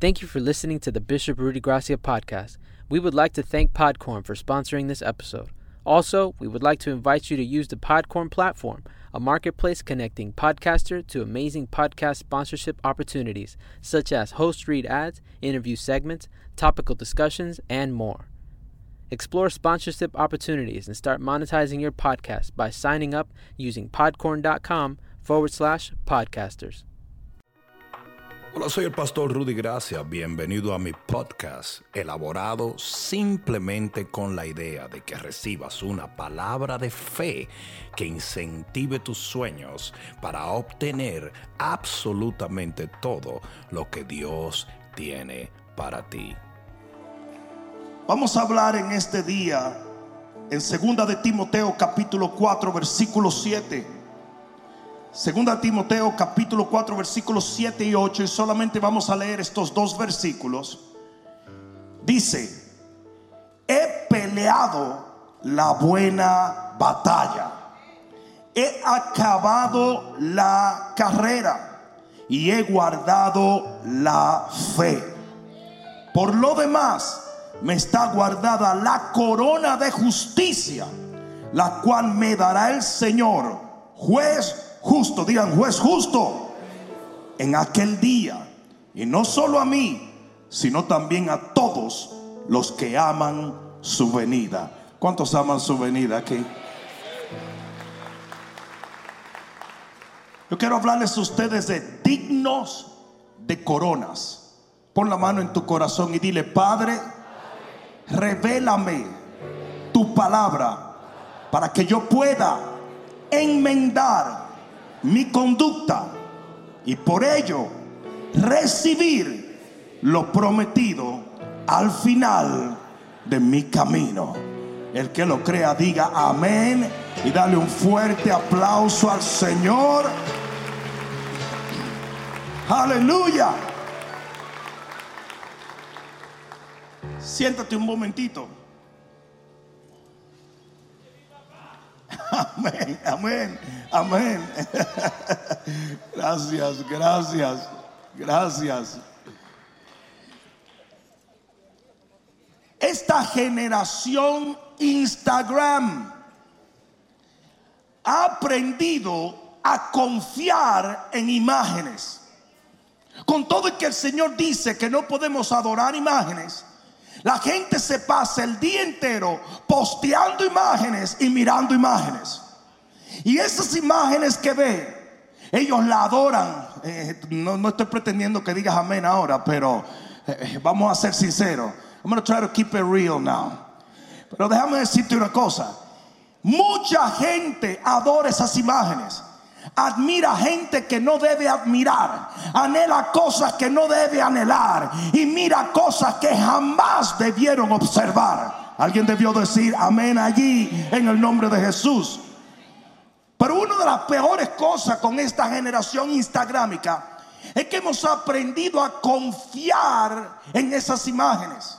Thank you for listening to the Bishop Rudy Gracia podcast. We would like to thank Podcorn for sponsoring this episode. Also, we would like to invite you to use the Podcorn platform, a marketplace connecting podcaster to amazing podcast sponsorship opportunities, such as host read ads, interview segments, topical discussions, and more. Explore sponsorship opportunities and start monetizing your podcast by signing up using podcorn.com forward slash podcasters. Hola, soy el pastor Rudy Gracia. Bienvenido a mi podcast, elaborado simplemente con la idea de que recibas una palabra de fe que incentive tus sueños para obtener absolutamente todo lo que Dios tiene para ti. Vamos a hablar en este día en 2 de Timoteo capítulo 4 versículo 7. Segunda Timoteo capítulo 4 versículos 7 y 8 y solamente vamos a leer estos dos versículos. Dice, he peleado la buena batalla, he acabado la carrera y he guardado la fe. Por lo demás, me está guardada la corona de justicia, la cual me dará el Señor, juez justo, digan juez justo, en aquel día. Y no solo a mí, sino también a todos los que aman su venida. ¿Cuántos aman su venida aquí? Yo quiero hablarles a ustedes de dignos de coronas. Pon la mano en tu corazón y dile, Padre, revélame tu palabra para que yo pueda enmendar mi conducta y por ello recibir lo prometido al final de mi camino. El que lo crea diga amén y dale un fuerte aplauso al Señor. Aleluya. Siéntate un momentito. Amén, amén, amén. Gracias, gracias, gracias. Esta generación Instagram ha aprendido a confiar en imágenes. Con todo y que el Señor dice que no podemos adorar imágenes, la gente se pasa el día entero posteando imágenes y mirando imágenes. Y esas imágenes que ve, ellos la adoran. Eh, no, estoy pretendiendo que digas amén ahora, pero eh, vamos a ser sinceros. I'm going to try to keep it real now. Pero déjame decirte una cosa. Mucha gente adora esas imágenes. Admira gente que no debe admirar. Anhela cosas que no debe anhelar. Y mira cosas que jamás debieron observar. Alguien debió decir amén allí en el nombre de Jesús. Pero una de las peores cosas con esta generación instagrámica es que hemos aprendido a confiar en esas imágenes.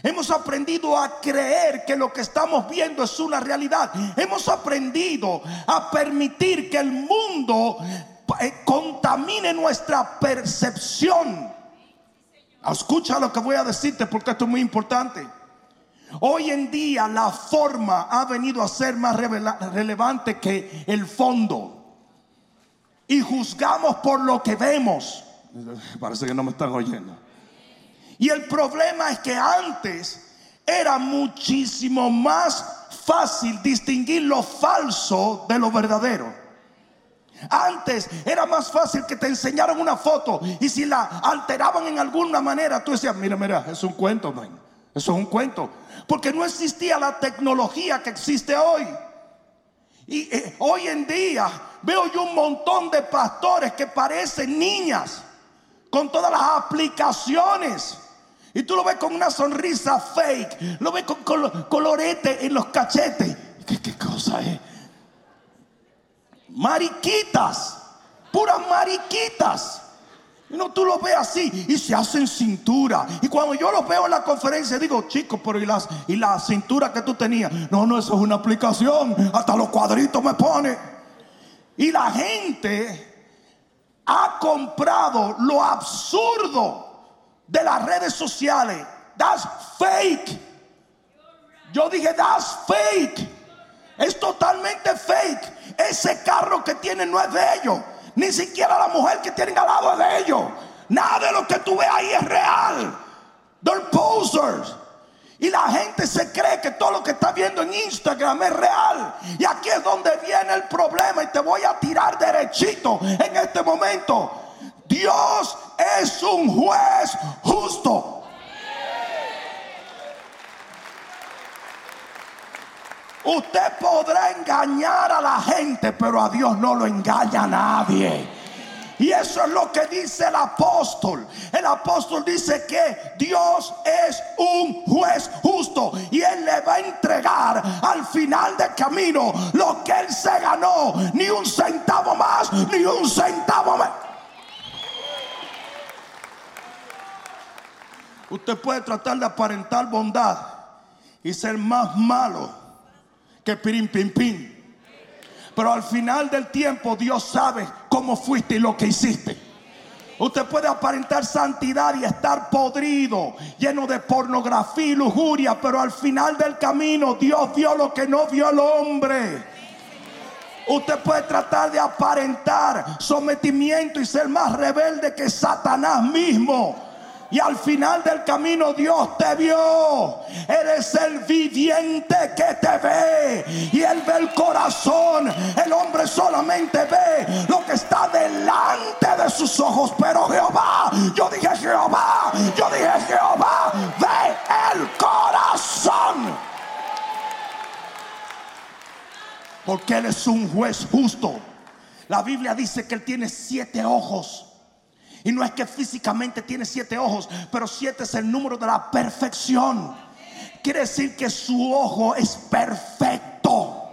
Hemos aprendido a creer que lo que estamos viendo es una realidad. Hemos aprendido a permitir que el mundo eh, contamine nuestra percepción. Escucha lo que voy a decirte porque esto es muy importante. Hoy en día la forma ha venido a ser más relevante que el fondo. Y juzgamos por lo que vemos. Parece que no me están oyendo. Y el problema es que antes era muchísimo más fácil distinguir lo falso de lo verdadero. Antes era más fácil que te enseñaran una foto y si la alteraban en alguna manera, tú decías, mira, mira, es un cuento, man. Eso es un cuento. Porque no existía la tecnología que existe hoy. Y eh, hoy en día veo yo un montón de pastores que parecen niñas con todas las aplicaciones. Y tú lo ves con una sonrisa fake. Lo ves con colorete en los cachetes. ¿Qué, cosa es? Mariquitas. Puras mariquitas. No, tú lo ves así y se hacen cintura. Y cuando yo lo veo en la conferencia, digo, chicos, pero ¿y, las, y la cintura que tú tenías? No, no, eso es una aplicación. Hasta los cuadritos me pone. Y la gente ha comprado lo absurdo de las redes sociales. That's fake. Yo dije, that's fake. Es totalmente fake. Ese carro que tienen no es de ellos. Ni siquiera la mujer que tienen al lado de ellos. Nada de lo que tú ves ahí es real. They're posers. Y la gente se cree que todo lo que está viendo en Instagram es real. Y aquí es donde viene el problema. Y te voy a tirar derechito en este momento. Dios es un juez justo. Usted podrá engañar a la gente, pero a Dios no lo engaña a nadie. Y eso es lo que dice el apóstol. El apóstol dice que Dios es un juez justo y Él le va a entregar al final del camino lo que Él se ganó. Ni un centavo más, ni un centavo más. Usted puede tratar de aparentar bondad y ser más malo que pirin pim pim. Pero al final del tiempo Dios sabe cómo fuiste y lo que hiciste. Usted puede aparentar santidad y estar podrido, lleno de pornografía y lujuria, pero al final del camino Dios vio lo que no vio el hombre. Usted puede tratar de aparentar sometimiento y ser más rebelde que Satanás mismo. Y al final del camino Dios te vio. Eres el viviente que te ve. Y Él ve el corazón. El hombre solamente ve lo que está delante de sus ojos. Pero Jehová, yo dije Jehová, yo dije Jehová, ve el corazón. Porque Él es un juez justo. La Biblia dice que Él tiene siete ojos. Y no es que físicamente tiene siete ojos, pero siete es el número de la perfección. Quiere decir que su ojo es perfecto.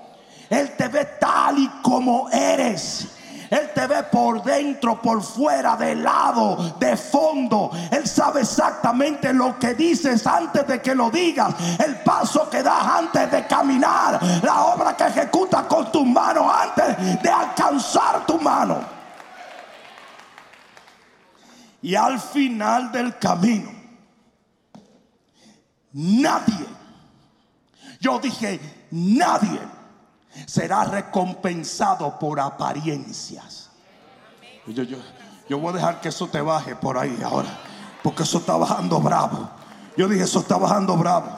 Él te ve tal y como eres. Él te ve por dentro, por fuera, de lado, de fondo. Él sabe exactamente lo que dices antes de que lo digas. El paso que das antes de caminar. La obra que ejecutas con tus manos antes de alcanzar tu mano. Y al final del camino, nadie, yo dije, nadie será recompensado por apariencias. Yo, yo, yo voy a dejar que eso te baje por ahí ahora, porque eso está bajando bravo. Yo dije, eso está bajando bravo.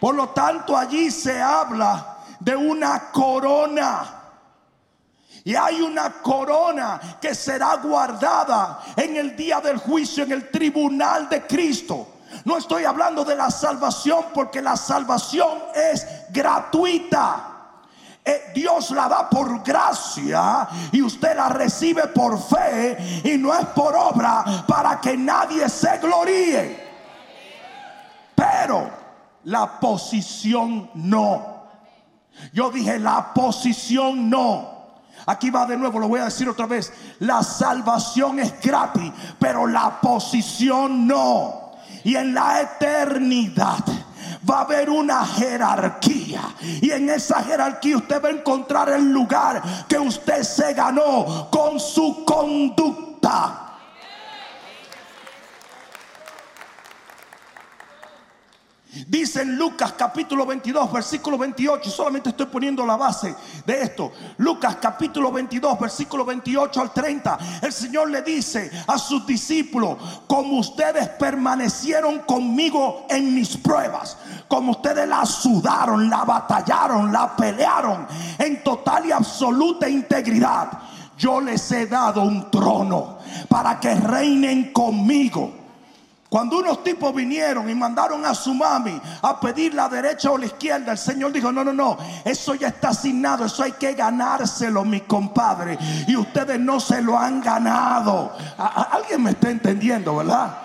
Por lo tanto, allí se habla de una corona. Y hay una corona que será guardada en el día del juicio, en el tribunal de Cristo. No estoy hablando de la salvación porque la salvación es gratuita. Eh, Dios la da por gracia y usted la recibe por fe y no es por obra para que nadie se gloríe. Pero la posición no. Yo dije la posición no. Aquí va de nuevo, lo voy a decir otra vez. La salvación es gratis, pero la posición no. Y en la eternidad va a haber una jerarquía. Y en esa jerarquía usted va a encontrar el lugar que usted se ganó con su conducta. Dice en Lucas capítulo 22, versículo 28, solamente estoy poniendo la base de esto. Lucas capítulo 22, versículo 28 al 30. El Señor le dice a sus discípulos, como ustedes permanecieron conmigo en mis pruebas, como ustedes la sudaron, la batallaron, la pelearon en total y absoluta integridad, yo les he dado un trono para que reinen conmigo cuando unos tipos vinieron y mandaron a su mami a pedir la derecha o la izquierda, el Señor dijo, no, no, no, eso ya está asignado, eso hay que ganárselo, mi compadre. Y ustedes no se lo han ganado. alguien me está entendiendo, ¿verdad?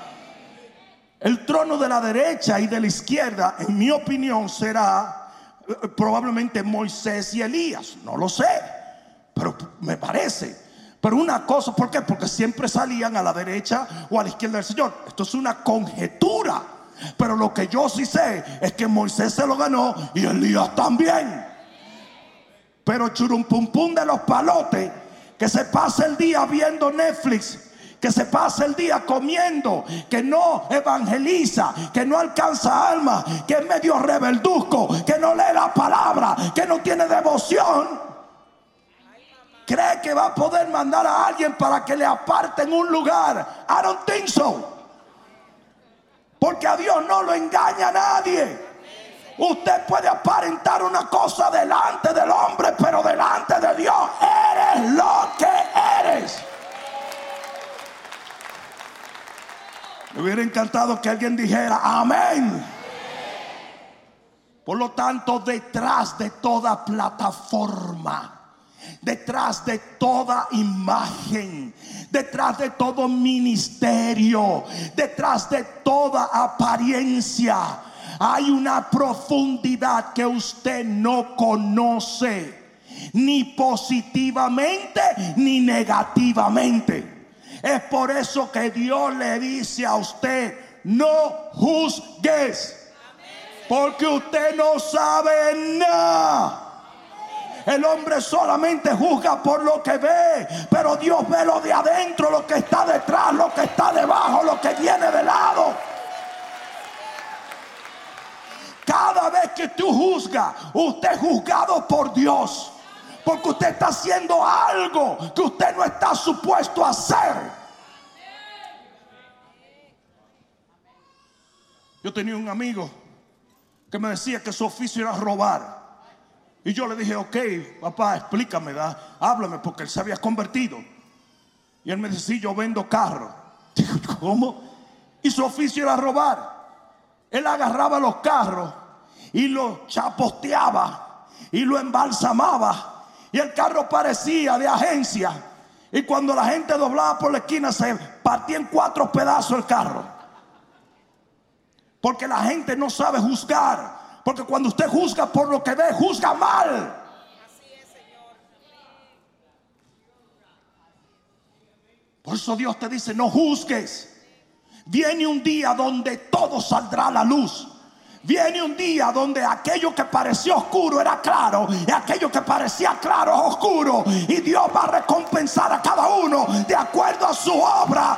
El trono de la derecha y de la izquierda, en mi opinión, será eh, probablemente Moisés y Elías. No lo sé, pero me parece. Pero una cosa, ¿por qué? Porque siempre salían a la derecha o a la izquierda del Señor. Esto es una conjetura. Pero lo que yo sí sé es que Moisés se lo ganó y Elías también. Pero churumpum pum de los palotes que se pasa el día viendo Netflix, que se pasa el día comiendo, que no evangeliza, que no alcanza alma, que es medio rebelduzco, que no lee la palabra, que no tiene devoción, cree que va a poder mandar a alguien para que le aparte en un lugar. I don't. Porque a Dios no lo engaña nadie. Usted puede aparentar una cosa delante del hombre, pero delante de Dios eres lo que eres. Me hubiera encantado que alguien dijera amén. Por lo tanto, detrás de toda plataforma, detrás de toda imagen, detrás de todo ministerio, detrás de toda apariencia, hay una profundidad que usted no conoce, ni positivamente ni negativamente. Es por eso que Dios le dice a usted, no juzgues. Porque usted no sabe nada. El hombre solamente juzga por lo que ve, pero Dios ve lo de adentro, lo que está detrás, lo que está debajo, lo que viene de lado. Cada vez que tú juzgas, usted es juzgado por Dios. Porque usted está haciendo algo que usted no está supuesto a hacer. Yo tenía un amigo que me decía que su oficio era robar. Y yo le dije, ok, papá, explícame, ¿da? háblame, porque él se había convertido. Y él me decía, sí, yo vendo carros. Digo, ¿cómo? Y su oficio era robar. Él agarraba los carros y los chaposteaba y lo embalsamaba. Y el carro parecía de agencia. Y cuando la gente doblaba por la esquina se partía en cuatro pedazos el carro. Porque la gente no sabe juzgar. Porque cuando usted juzga por lo que ve, juzga mal. Por eso Dios te dice, no juzgues. Viene un día donde todo saldrá a la luz. Viene un día donde aquello que parecía oscuro era claro y aquello que parecía claro es oscuro. Y Dios va a recompensar a cada uno de acuerdo a su obra.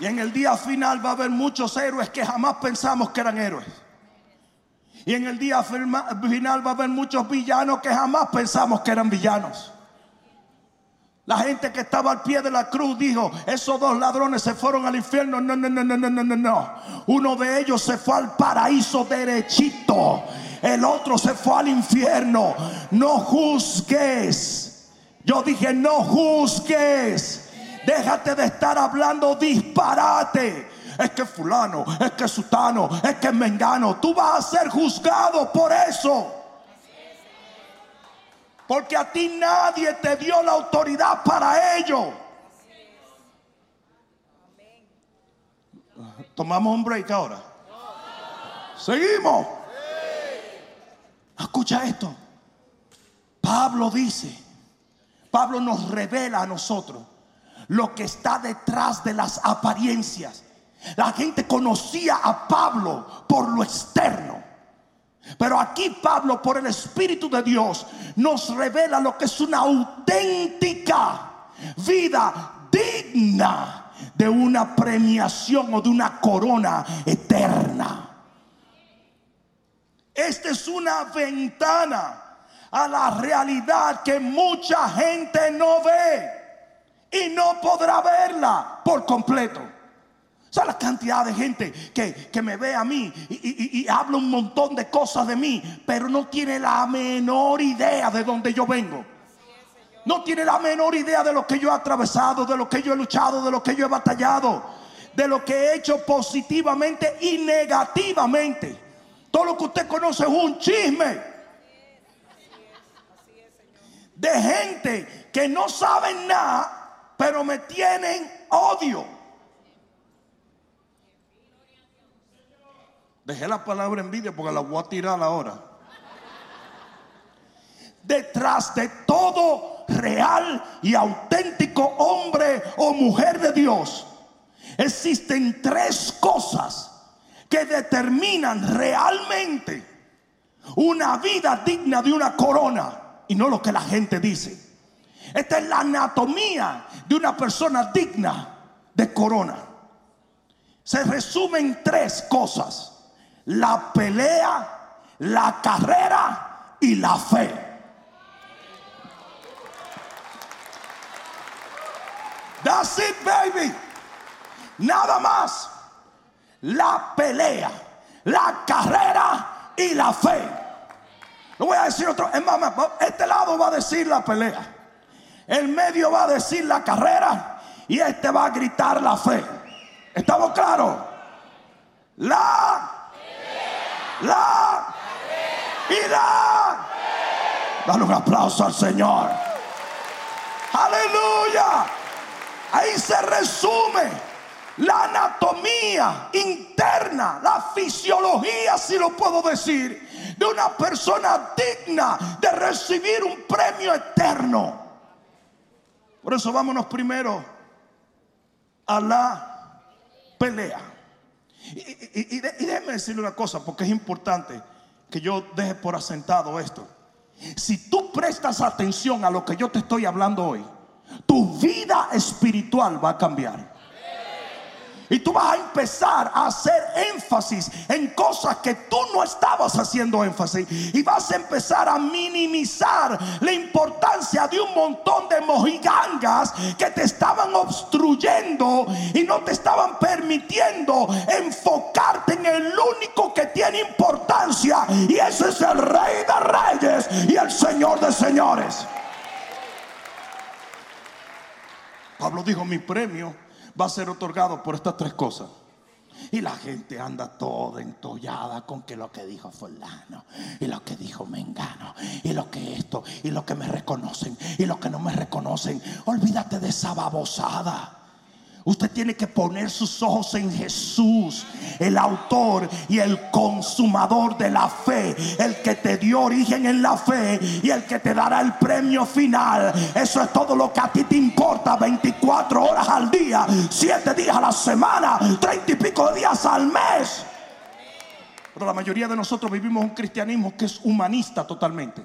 Y en el día final va a haber muchos héroes que jamás pensamos que eran héroes. Y en el día final va a haber muchos villanos que jamás pensamos que eran villanos. La gente que estaba al pie de la cruz dijo, esos dos ladrones se fueron al infierno. No, no, no, no, no, no, no. Uno de ellos se fue al paraíso derechito. El otro se fue al infierno. No juzgues. Yo dije, no juzgues. Déjate de estar hablando disparate. Es que fulano, es que sutano, es que mengano. Tú vas a ser juzgado por eso. Porque a ti nadie te dio la autoridad para ello. Tomamos un break ahora. Seguimos. Escucha esto. Pablo dice, Pablo nos revela a nosotros lo que está detrás de las apariencias. La gente conocía a Pablo por lo externo. Pero aquí Pablo, por el Espíritu de Dios, nos revela lo que es una auténtica vida digna de una premiación o de una corona eterna. Esta es una ventana a la realidad que mucha gente no ve y no podrá verla por completo. ¿Sabes la cantidad de gente que, me ve a mí y, habla un montón de cosas de mí, pero no tiene la menor idea de dónde yo vengo? No tiene la menor idea de lo que yo he atravesado, de lo que yo he luchado, de lo que yo he batallado, de lo que he hecho positivamente y negativamente. Todo lo que usted conoce es un chisme de gente que no saben nada, pero me tienen odio. Dejé la palabra envidia porque la voy a tirar ahora. Detrás de todo real y auténtico hombre o mujer de Dios, existen tres cosas que determinan realmente una vida digna de una corona. y no lo que la gente dice. Esta es la anatomía de una persona digna de corona. Se resume en tres cosas. La pelea, la carrera y la fe. That's it, baby. Nada más. La pelea, la carrera y la fe. Lo voy a decir otro. Este lado va a decir la pelea. El medio va a decir la carrera. Y este va a gritar la fe. ¿Estamos claros? La. La. Y la. Dale un aplauso al Señor. Aleluya. Ahí se resume la anatomía interna, la fisiología, si lo puedo decir, de una persona digna de recibir un premio eterno. Por eso vámonos primero a la pelea. Y, déjeme decirle una cosa, porque es importante que yo deje por asentado esto. Si tú prestas atención a lo que yo te estoy hablando hoy, tu vida espiritual va a cambiar. Y tú vas a empezar a hacer énfasis en cosas que tú no estabas haciendo énfasis. Y vas a empezar a minimizar la importancia de un montón de mojigangas que te estaban obstruyendo y no te estaban permitiendo enfocarte en el único que tiene importancia. Y ese es el Rey de Reyes y el Señor de Señores. Pablo dijo, mi premio va a ser otorgado por estas tres cosas. Y la gente anda toda entollada con que lo que dijo fulano y lo que dijo mengano y lo que esto y lo que me reconocen y lo que no me reconocen. Olvídate de esa babosada. Usted tiene que poner sus ojos en Jesús, el autor y el consumador de la fe, el que te dio origen en la fe y el que te dará el premio final. Eso es todo lo que a ti te importa, 24 horas al día, 7 días a la semana, 30 y pico días al mes. Pero la mayoría de nosotros vivimos un cristianismo que es humanista totalmente.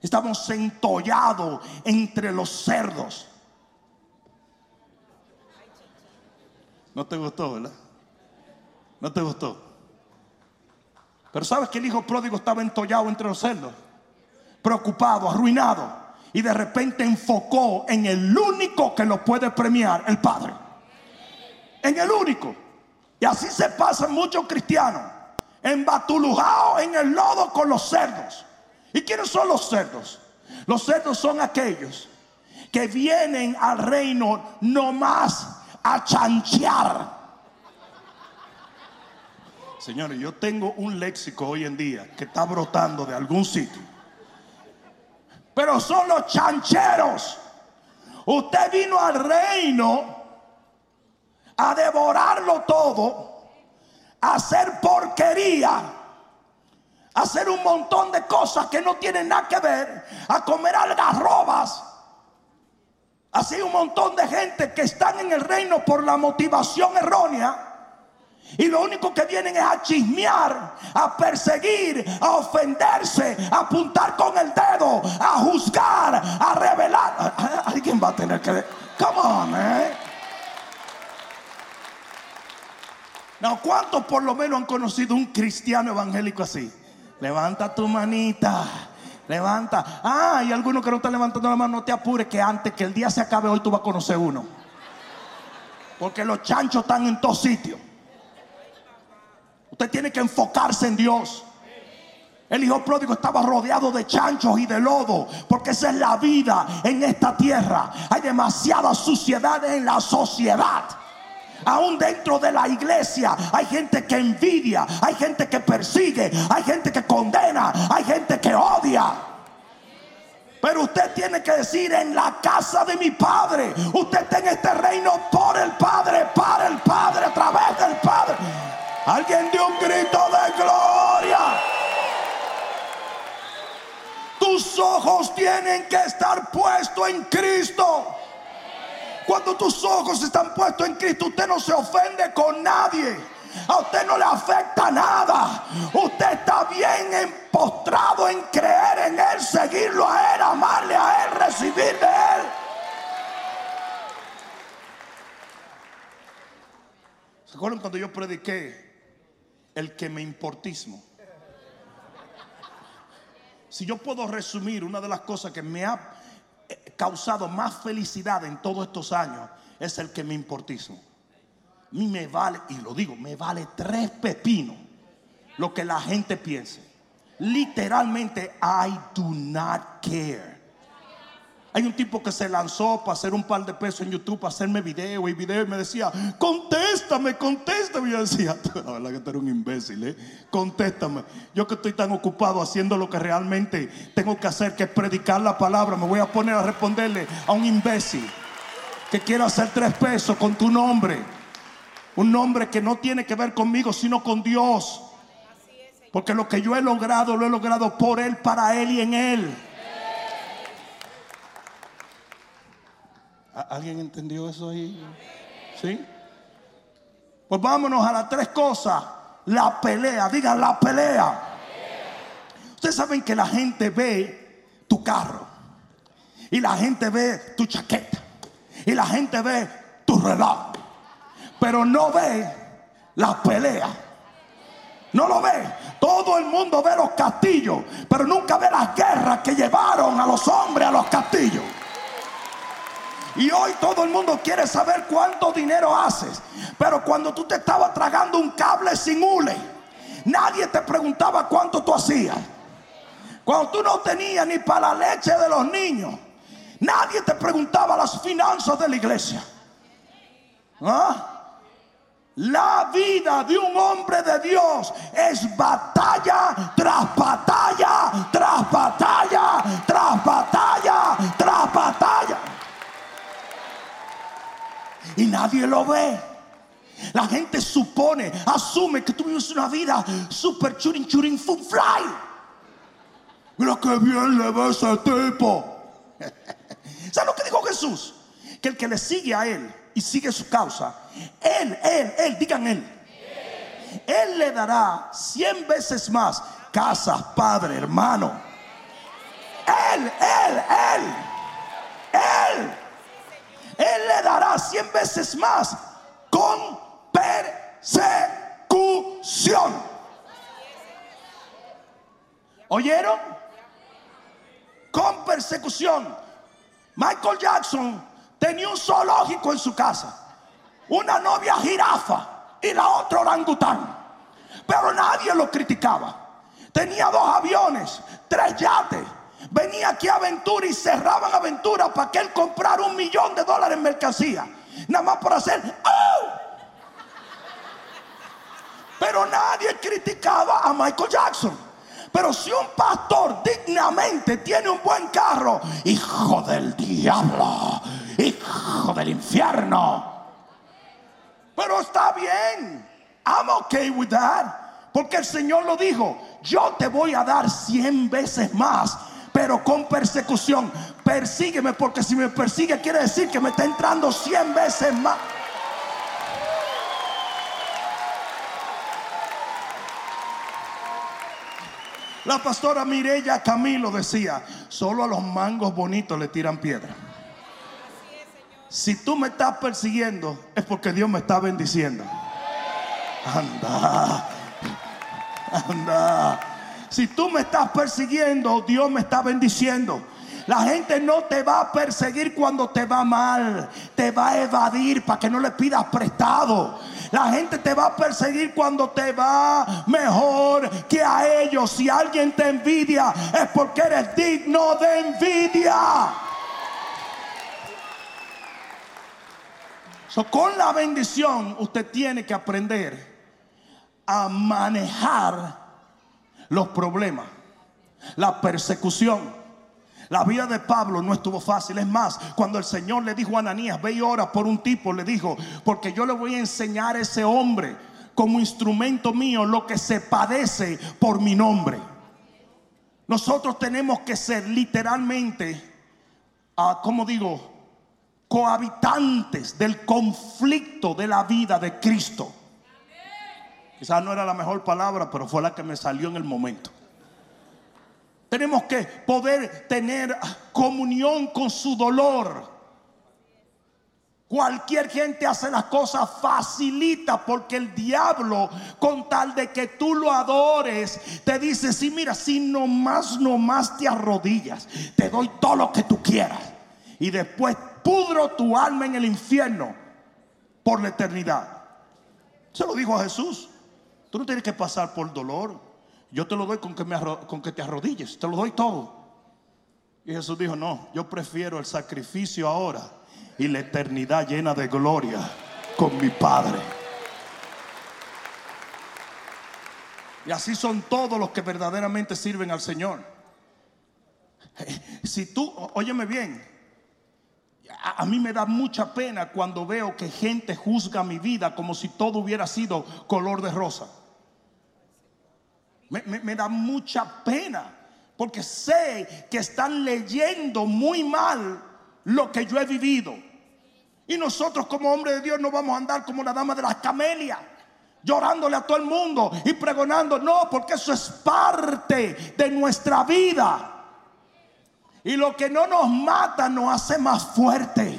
Estamos entollados entre los cerdos. No te gustó, ¿verdad? No te gustó. Pero sabes que el hijo pródigo estaba entollado entre los cerdos, preocupado, arruinado, y de repente enfocó en el único que lo puede premiar, el Padre. En el único. Y así se pasan muchos cristianos, embatulujados en el lodo con los cerdos. ¿Y quiénes son los cerdos? Los cerdos son aquellos que vienen al reino no más a chanchear. Señores, yo tengo un léxico hoy en día que está brotando de algún sitio. Pero son los chancheros. Usted vino al reino a devorarlo todo, a hacer porquería, hacer un montón de cosas que no tienen nada que ver, a comer algarrobas Así un montón de gente que están en el reino por la motivación errónea. Y lo único que vienen es a chismear, a perseguir, a ofenderse, a apuntar con el dedo, a juzgar, a revelar. Alguien va a tener que... Come on, eh. No, ¿cuántos por lo menos han conocido un cristiano evangélico así? Levanta tu manita. Levanta. Ah, y alguno que no está levantando la mano, no te apures que antes que el día se acabe hoy tú vas a conocer uno. Porque los chanchos están en todos sitios. Usted tiene que enfocarse en Dios. El hijo pródigo estaba rodeado de chanchos y de lodo, porque esa es la vida en esta tierra. Hay demasiada suciedad en la sociedad. Aún dentro de la iglesia hay gente que envidia, hay gente que persigue, hay gente que condena, hay gente que odia. Pero usted tiene que decir en la casa de mi padre. Usted está en este reino por el Padre, para el Padre, a través del Padre. Alguien dio un grito de gloria. Tus ojos tienen que estar puestos en Cristo. Cuando tus ojos están puestos en Cristo, usted no se ofende con nadie. A usted no le afecta nada. Usted está bien empostrado en creer en Él, seguirlo a Él, amarle a Él, recibir de Él. ¿Se acuerdan cuando yo prediqué el que me importismo? Si yo puedo resumir una de las cosas que me ha causado más felicidad en todos estos años, es el que me importismo. A mí me vale, y lo digo, me vale tres pepinos lo que la gente piense. Literalmente, I do not care. Hay un tipo que se lanzó para hacer un par de pesos en YouTube, para hacerme video y video y me decía, contéstame, contéstame. Y yo decía, la verdad que tú eres un imbécil, ¿eh? Contéstame. Yo que estoy tan ocupado haciendo lo que realmente tengo que hacer, que es predicar la palabra, me voy a poner a responderle a un imbécil que quiere hacer tres pesos con tu nombre. Un nombre que no tiene que ver conmigo, sino con Dios. Porque lo que yo he logrado, lo he logrado por Él, para Él y en Él. ¿Alguien entendió eso ahí? ¿Sí? Pues vámonos a las tres cosas. La pelea, digan la pelea. Ustedes saben que la gente ve tu carro. Y la gente ve tu chaqueta. Y la gente ve tu reloj. Pero no ve la pelea. No lo ve. Todo el mundo ve los castillos. Pero nunca ve las guerras que llevaron a los hombres a los castillos. Y hoy todo el mundo quiere saber cuánto dinero haces. Pero cuando tú te estabas tragando un cable sin hule, nadie te preguntaba cuánto tú hacías. Cuando tú no tenías ni para la leche de los niños, nadie te preguntaba las finanzas de la iglesia. ¿Ah? La vida de un hombre de Dios es batalla tras batalla, tras batalla, tras batalla, tras batalla y nadie lo ve. La gente supone, asume que tú vives una vida super churin churin fun fly. Mira que bien le ve ese tipo. ¿Sabes lo que dijo Jesús? Que el que le sigue a él y sigue su causa, él, él, él, digan él. Él le dará cien veces más casas, padre, hermano. Él, él, él, él. Él le dará cien veces más con persecución. ¿Oyeron? Con persecución. Michael Jackson tenía un zoológico en su casa. Una novia jirafa y la otra orangután. Pero nadie lo criticaba. Tenía dos aviones, tres yates venía aquí a Aventura y cerraban Aventura para que él comprara un millón de dólares en mercancía. Nada más por hacer. Pero nadie criticaba a Michael Jackson. Pero si un pastor dignamente tiene un buen carro, hijo del diablo, hijo del infierno. Pero está bien. I'm okay with that. Porque el Señor lo dijo, yo te voy a dar cien veces más pero con persecución. Persígueme porque si me persigue quiere decir que me está entrando cien veces más. La pastora Mirella Camilo decía, solo a los mangos bonitos le tiran piedra. Si tú me estás persiguiendo es porque Dios me está bendiciendo. Anda, anda. Si tú me estás persiguiendo, Dios me está bendiciendo. La gente no te va a perseguir cuando te va mal. Te va a evadir para que no le pidas prestado. La gente te va a perseguir cuando te va mejor que a ellos. Si alguien te envidia es porque eres digno de envidia. con la bendición usted tiene que aprender a manejar los problemas, la persecución. La vida de Pablo no estuvo fácil. Es más, cuando el Señor le dijo a Ananías, ve y ora por un tipo, le dijo, porque yo le voy a enseñar a ese hombre como instrumento mío lo que se padece por mi nombre. Nosotros tenemos que ser literalmente, uh, como digo, cohabitantes del conflicto de la vida de Cristo. Quizás no era la mejor palabra, pero fue la que me salió en el momento. Tenemos que poder tener comunión con su dolor. Cualquier gente hace las cosas facilita porque el diablo, con tal de que tú lo adores, te dice: Si mira, si nomás, nomás te arrodillas, te doy todo lo que tú quieras. Y después pudro tu alma en el infierno por la eternidad. Se lo dijo a Jesús. Tú no tienes que pasar por dolor. Yo te lo doy con que, me te arrodilles. Te lo doy todo. Y Jesús dijo: No, yo prefiero el sacrificio ahora y la eternidad llena de gloria con mi Padre. Y así son todos los que verdaderamente sirven al Señor. Si tú, óyeme bien, a, mí me da mucha pena cuando veo que gente juzga mi vida como si todo hubiera sido color de rosa. Me, me da mucha pena porque sé que están leyendo muy mal lo que yo he vivido. Y nosotros como hombres de Dios no vamos a andar como la dama de las camelias, llorándole a todo el mundo y pregonando. No, porque eso es parte de nuestra vida. Y lo que no nos mata nos hace más fuerte.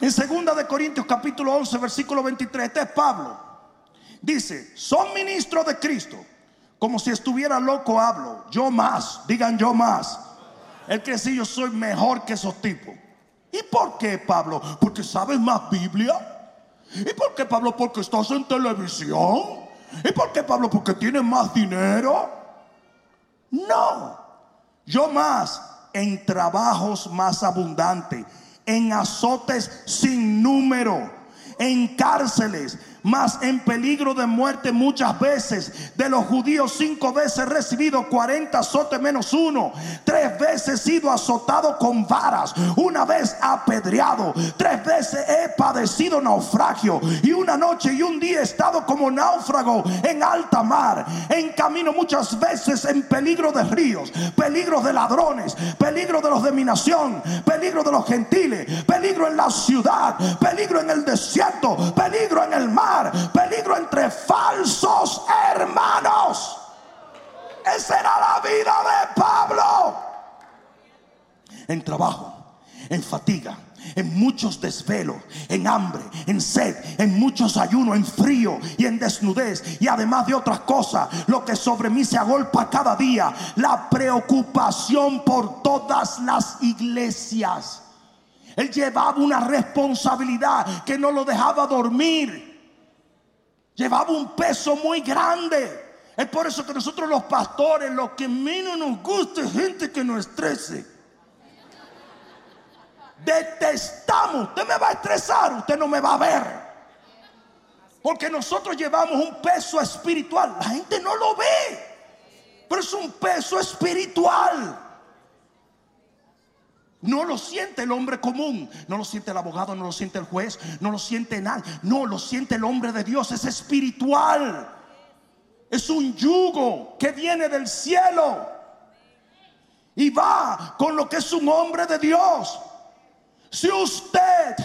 En segunda de Corintios capítulo 11 versículo 23, este es Pablo. Dice, son ministros de Cristo. Como si estuviera loco hablo. Yo más, digan yo más él que decir yo soy mejor que esos tipos. ¿Y por qué, Pablo? Porque sabes más Biblia. ¿Y por qué, Pablo? Porque estás en televisión. ¿Y por qué, Pablo? Porque tienes más dinero. No. Yo más en trabajos más abundantes, en azotes sin número, en cárceles, más en peligro de muerte muchas veces. De los judíos cinco veces recibido 40 azotes menos uno. Tres veces sido azotado con varas. Una vez apedreado. Tres veces he padecido naufragio. Y una noche y un día he estado como náufrago en alta mar. En camino muchas veces en peligro de ríos. Peligro de ladrones. Peligro de los de mi nación. Peligro de los gentiles. Peligro en la ciudad. Peligro en el desierto. Peligro en el mar peligro entre falsos hermanos. Esa era la vida de Pablo. En trabajo, en fatiga, en muchos desvelos, en hambre, en sed, en muchos ayunos, en frío y en desnudez. Y además de otras cosas, lo que sobre mí se agolpa cada día, la preocupación por todas las iglesias. Él llevaba una responsabilidad que no lo dejaba dormir. Llevaba un peso muy grande. Es por eso que nosotros los pastores, lo que menos nos gusta es gente que nos estrese. Detestamos. Usted me va a estresar, usted no me va a ver. Porque nosotros llevamos un peso espiritual. La gente no lo ve. Pero es un peso espiritual. No lo siente el hombre común, no lo siente el abogado, no lo siente el juez, no lo siente nadie, no lo siente el hombre de Dios, es espiritual. Es un yugo que viene del cielo y va con lo que es un hombre de Dios. Si usted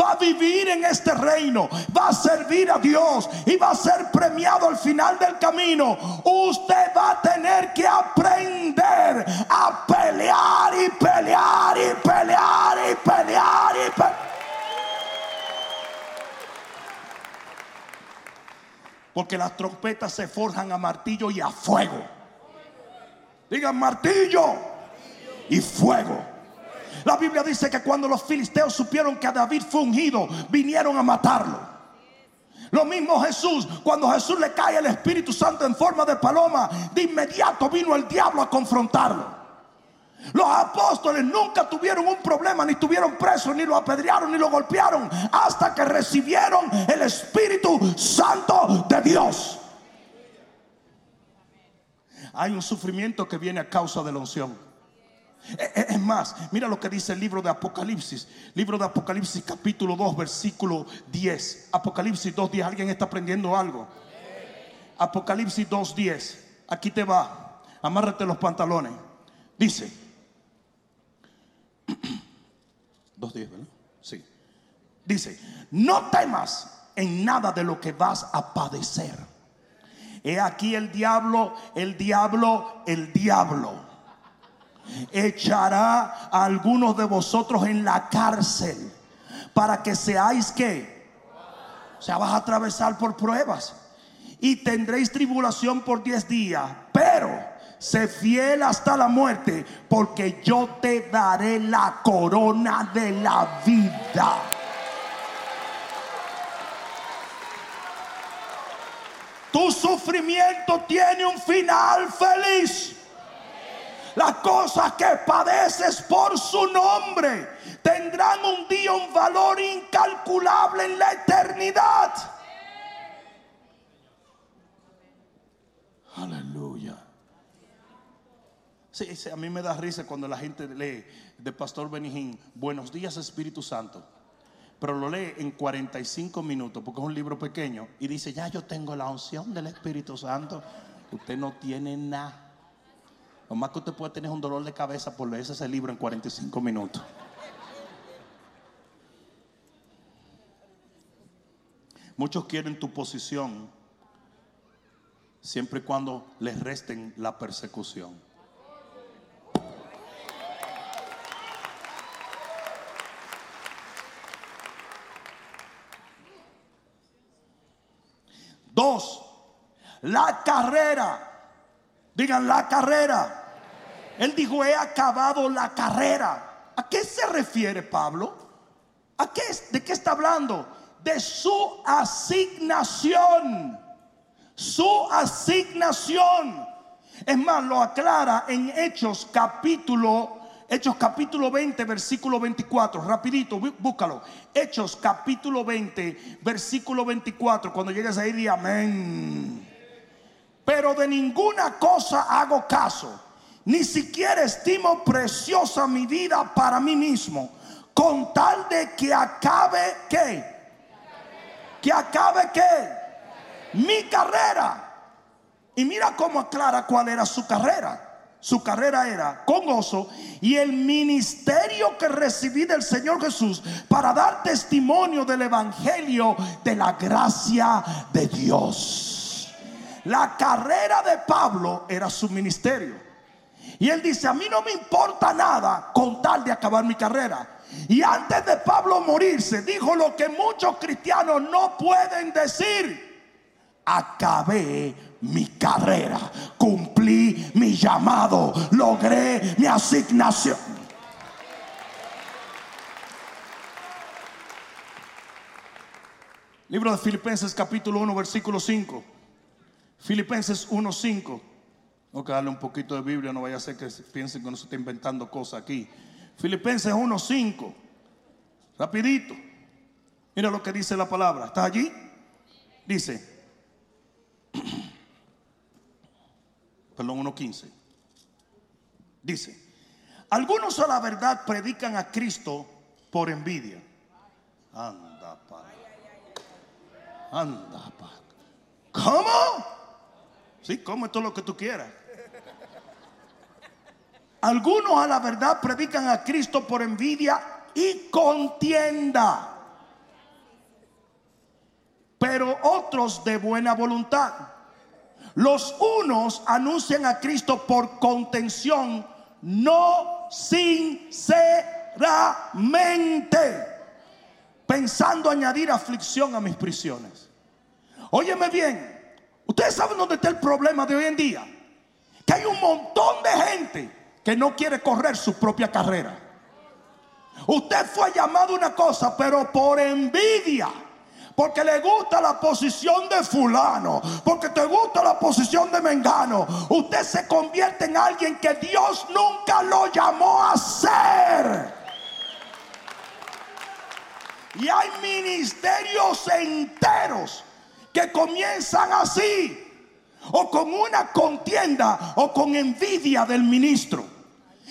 va a vivir en este reino, va a servir a Dios y va a ser premiado al final del camino, usted va a tener que aprender a pelear y pelear y pelear y pelear y pelear. Porque las trompetas se forjan a martillo y a fuego. Digan martillo y fuego. La Biblia dice que cuando los filisteos supieron que David fue ungido, vinieron a matarlo. Lo mismo Jesús, cuando Jesús le cae el Espíritu Santo en forma de paloma, de inmediato vino el diablo a confrontarlo. Los apóstoles nunca tuvieron un problema, ni tuvieron preso, ni lo apedrearon, ni lo golpearon, hasta que recibieron el Espíritu Santo de Dios. Hay un sufrimiento que viene a causa de la unción. Eh, eh, es más, mira lo que dice el libro de Apocalipsis. Libro de Apocalipsis capítulo 2 versículo 10. Apocalipsis 2 10. ¿Alguien está aprendiendo algo? Apocalipsis 2 10. Aquí te va. Amárrate los pantalones. Dice. 2 10, ¿verdad? Sí. Dice, no temas en nada de lo que vas a padecer. He aquí el diablo, el diablo, el diablo. Echará a algunos de vosotros en la cárcel para que seáis que. O sea, vas a atravesar por pruebas y tendréis tribulación por diez días. Pero sé fiel hasta la muerte, porque yo te daré la corona de la vida. Tu sufrimiento tiene un final feliz. Las cosas que padeces por su nombre tendrán un día un valor incalculable en la eternidad. Aleluya. Sí, sí, a mí me da risa cuando la gente lee de Pastor Benijín, Buenos días Espíritu Santo. Pero lo lee en 45 minutos porque es un libro pequeño y dice, ya yo tengo la unción del Espíritu Santo. Usted no tiene nada. Lo más que usted puede tener es un dolor de cabeza por leer ese libro en 45 minutos. Muchos quieren tu posición siempre y cuando les resten la persecución. Dos, la carrera. Digan la carrera. Él dijo, he acabado la carrera. ¿A qué se refiere Pablo? ¿A qué, ¿De qué está hablando? De su asignación. Su asignación. Es más, lo aclara en Hechos capítulo Hechos capítulo 20, versículo 24. Rapidito, búscalo. Hechos capítulo 20, versículo 24. Cuando llegues ahí, di amén. Pero de ninguna cosa hago caso. Ni siquiera estimo preciosa mi vida para mí mismo. Con tal de que acabe qué. Que acabe qué. Mi carrera. Y mira cómo aclara cuál era su carrera su carrera era con gozo y el ministerio que recibí del Señor Jesús para dar testimonio del Evangelio de la gracia de Dios. La carrera de Pablo era su ministerio. Y él dice, a mí no me importa nada con tal de acabar mi carrera. Y antes de Pablo morirse, dijo lo que muchos cristianos no pueden decir. Acabé mi carrera, cumplí mi llamado, logré mi asignación. Libro de Filipenses capítulo 1 versículo 5. Filipenses 1 5. Tengo que darle un poquito de Biblia, no vaya a ser que piensen que no se está inventando cosas aquí. Filipenses 1 5. Rapidito. Mira lo que dice la palabra. ¿Estás allí? Dice, perdón, 1.15. Dice, algunos a la verdad predican a Cristo por envidia. Anda, pa. Anda, pa. ¿Cómo? Sí, como todo lo que tú quieras. Algunos a la verdad predican a Cristo por envidia y contienda. Pero otros de buena voluntad. Los unos anuncian a Cristo por contención, no sinceramente, pensando añadir aflicción a mis prisiones. Óyeme bien, ustedes saben dónde está el problema de hoy en día. Que hay un montón de gente que no quiere correr su propia carrera. Usted fue llamado una cosa, pero por envidia porque le gusta la posición de fulano, porque te gusta la posición de Mengano, usted se convierte en alguien que Dios nunca lo llamó a ser. Y hay ministerios enteros que comienzan así, o con una contienda, o con envidia del ministro.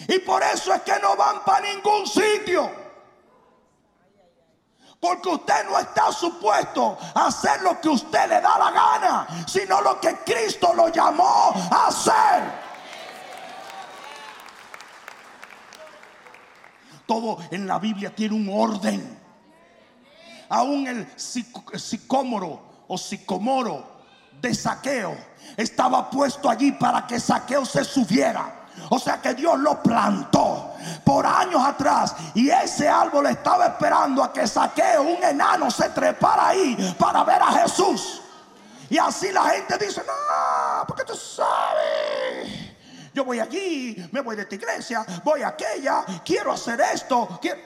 Y por eso es que no van para ningún sitio. Porque usted no está supuesto a hacer lo que usted le da la gana, sino lo que Cristo lo llamó a hacer. Todo en la Biblia tiene un orden. aún el sic- sicómoro o sicomoro de saqueo estaba puesto allí para que saqueo se subiera. O sea que Dios lo plantó por años atrás y ese árbol estaba esperando a que saqueo, un enano, se trepara ahí para ver a Jesús. Y así la gente dice, no, porque tú sabes. Yo voy allí, me voy de esta iglesia, voy a aquella, quiero hacer esto. quiero-".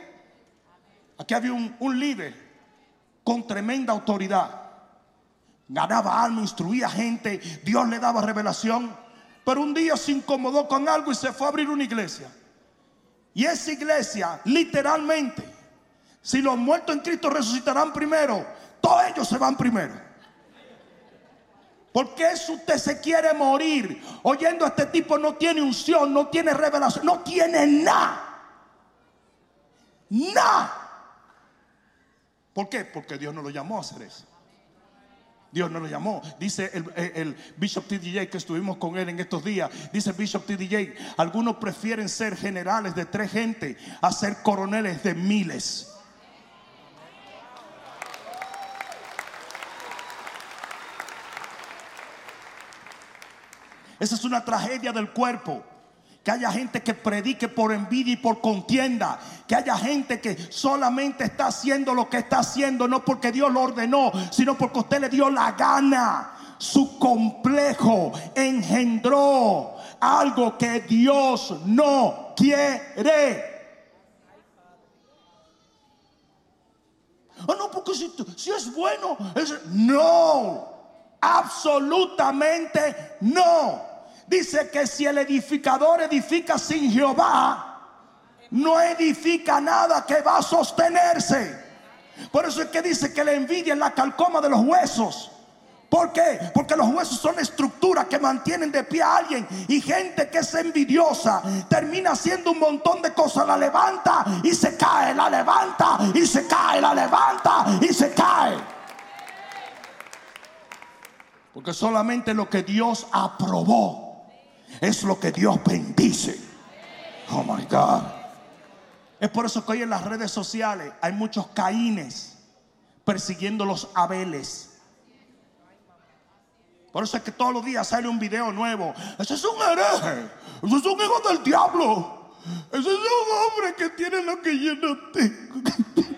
Aquí había un, un líder con tremenda autoridad. Ganaba alma, instruía gente, Dios le daba revelación. Pero un día se incomodó con algo y se fue a abrir una iglesia. Y esa iglesia, literalmente, si los muertos en Cristo resucitarán primero, todos ellos se van primero. Porque eso usted se quiere morir oyendo a este tipo no tiene unción, no tiene revelación, no tiene nada. Nada. ¿Por qué? Porque Dios no lo llamó a hacer eso. Dios no lo llamó. Dice el, el- Bishop TDJ que estuvimos con él en estos días. Dice Bishop TDJ, algunos prefieren ser generales de tres gente a ser coroneles de miles. Esa es una tragedia del cuerpo. Que haya gente que predique por envidia y por contienda. Que haya gente que solamente está haciendo lo que está haciendo, no porque Dios lo ordenó, sino porque usted le dio la gana. Su complejo engendró algo que Dios no quiere. Ah, no, porque si, si es bueno, es- no, absolutamente no. Dice que si el edificador edifica sin Jehová, no edifica nada que va a sostenerse. Por eso es que dice que la envidia es la calcoma de los huesos. ¿Por qué? Porque los huesos son estructuras que mantienen de pie a alguien. Y gente que es envidiosa termina haciendo un montón de cosas. La levanta y se cae, la levanta y se cae, la levanta y se cae. Porque solamente lo que Dios aprobó es lo que Dios bendice. Oh my God. Es por eso que hoy en las redes sociales hay muchos caínes persiguiendo los abeles. Por eso es que todos los días sale un video nuevo. Ese es un hereje. Ese es un hijo del diablo. Ese es un hombre que tiene lo que yo no tengo.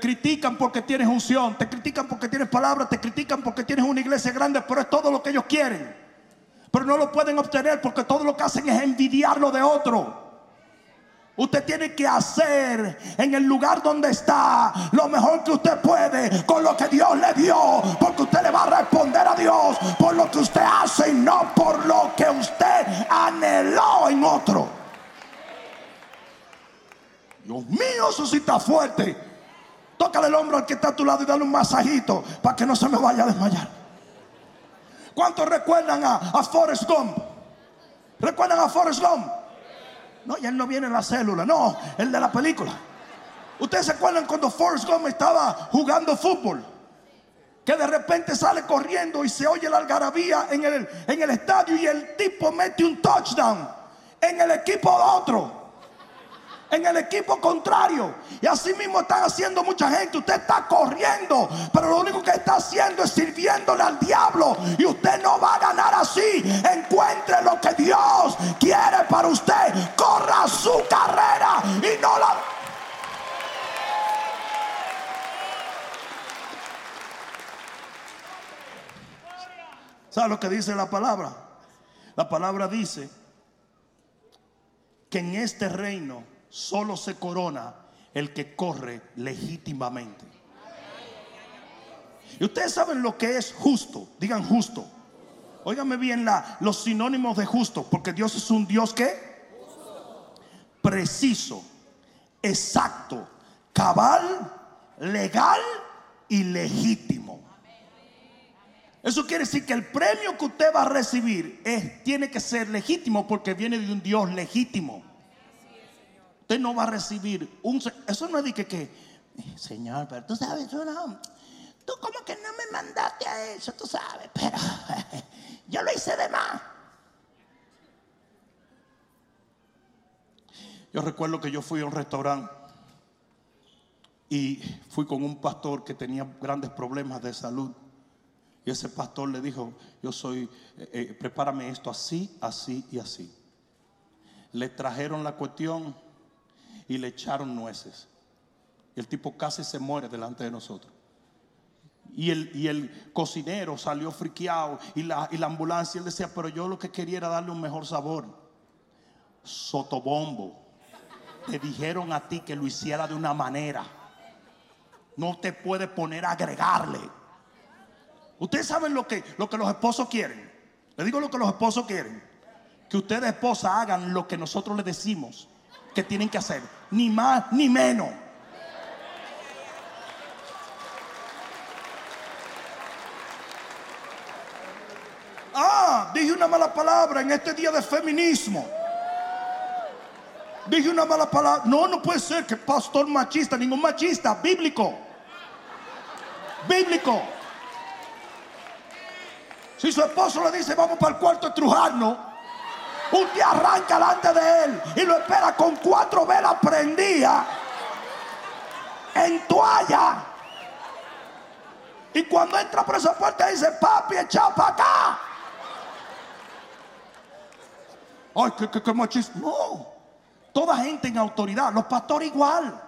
Critican porque tienes unción, te critican porque tienes palabras, te critican porque tienes una iglesia grande, pero es todo lo que ellos quieren. Pero no lo pueden obtener porque todo lo que hacen es envidiar lo de otro. Usted tiene que hacer en el lugar donde está lo mejor que usted puede con lo que Dios le dio. Porque usted le va a responder a Dios por lo que usted hace y no por lo que usted anheló en otro. Dios mío, eso sí está fuerte. Tócale el hombro al que está a tu lado y dale un masajito para que no se me vaya a desmayar. ¿Cuántos recuerdan a, a Forrest Gump? ¿Recuerdan a Forrest Gump? No, ya él no viene en la célula, no, el de la película. ¿Ustedes se acuerdan cuando Forrest Gump estaba jugando fútbol? Que de repente sale corriendo y se oye la algarabía en el, en el estadio y el tipo mete un touchdown en el equipo de otro en el equipo contrario. Y así mismo están haciendo mucha gente. Usted está corriendo, pero lo único que está haciendo es sirviéndole al diablo. Y usted no va a ganar así. Encuentre lo que Dios quiere para usted. Corra su carrera y no la... ¿Sabe lo que dice la palabra? La palabra dice que en este reino solo se corona el que corre legítimamente. Y ustedes saben lo que es justo. Digan justo. Óigame bien la, los sinónimos de justo, porque Dios es un Dios que preciso, exacto, cabal, legal y legítimo. Eso quiere decir que el premio que usted va a recibir es, tiene que ser legítimo porque viene de un Dios legítimo. Usted no va a recibir un... Eso no es de que, que Señor, pero tú sabes, tú no... Tú como que no me mandaste a eso, tú sabes, pero yo lo hice de más. Yo recuerdo que yo fui a un restaurante Y fui con un pastor que tenía grandes problemas de salud. Y ese pastor le dijo, yo soy, eh, eh, prepárame esto así, así y así. Le trajeron la cuestión y le echaron nueces. El tipo casi se muere delante de nosotros. Y el, y el cocinero salió friqueado y la, y la ambulancia, él decía, pero yo lo que quería era darle un mejor sabor. Sotobombo. Te dijeron a ti que lo hiciera de una manera. No te puede poner a agregarle. Ustedes saben lo que, lo que los esposos quieren. Le digo lo que los esposos quieren. Que ustedes esposas hagan lo que nosotros les decimos que tienen que hacer. Ni más ni menos. Ah, dije una mala palabra en este día de feminismo. Dije una mala palabra. No, no puede ser que pastor machista, ningún machista, bíblico. Bíblico. Si su esposo le dice, vamos para el cuarto a estrujarnos, usted arranca delante de él y lo espera con cuatro velas prendidas en toalla. Y cuando entra por esa puerta dice, papi, echa para acá. Ay, qué, qué, qué machista. No. Toda gente en autoridad, los pastores igual.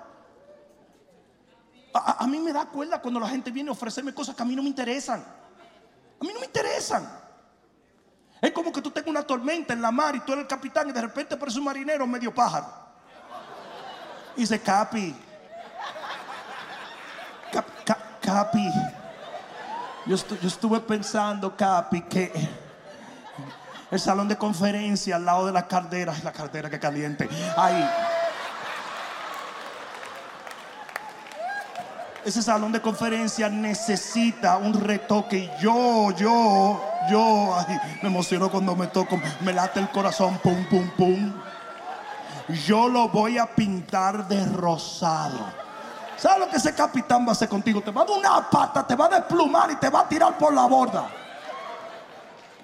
A- a mí me da cuerda cuando la gente viene a ofrecerme cosas que a mí no me interesan. A mí no me interesan. Es como que tú tengas una tormenta en la mar y tú eres el capitán y de repente aparece un marinero medio pájaro. Y dice, Capi. Cap- ca- capi. Yo, yo estuve pensando, Capi, que el salón de conferencia al lado de la caldera, la caldera que caliente. Ahí. Ese salón de conferencia necesita un retoque. Y yo, yo, yo, me emociono cuando me toco, me late el corazón, pum, pum, pum. Yo lo voy a pintar de rosado. ¿Sabes lo que ese capitán va a hacer contigo? Te va a dar una pata, te va a desplumar y te va a tirar por la borda.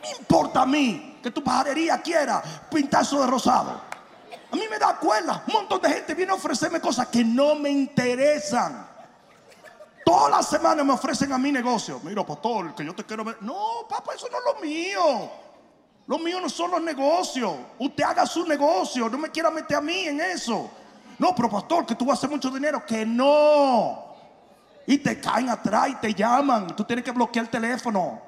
Me importa a mí que tu pajarería quiera pintar eso de rosado. A mí me da cuerda. Un montón de gente viene a ofrecerme cosas que no me interesan. Todas las semanas me ofrecen a mi negocio. Mira, pastor, que yo te quiero ver. No, papá, eso no es lo mío. Lo mío no son los negocios. Usted haga su negocio. No me quiera meter a mí en eso. No, pero pastor, que tú vas a hacer mucho dinero. Que no. Y te caen atrás y te llaman. Tú tienes que bloquear el teléfono.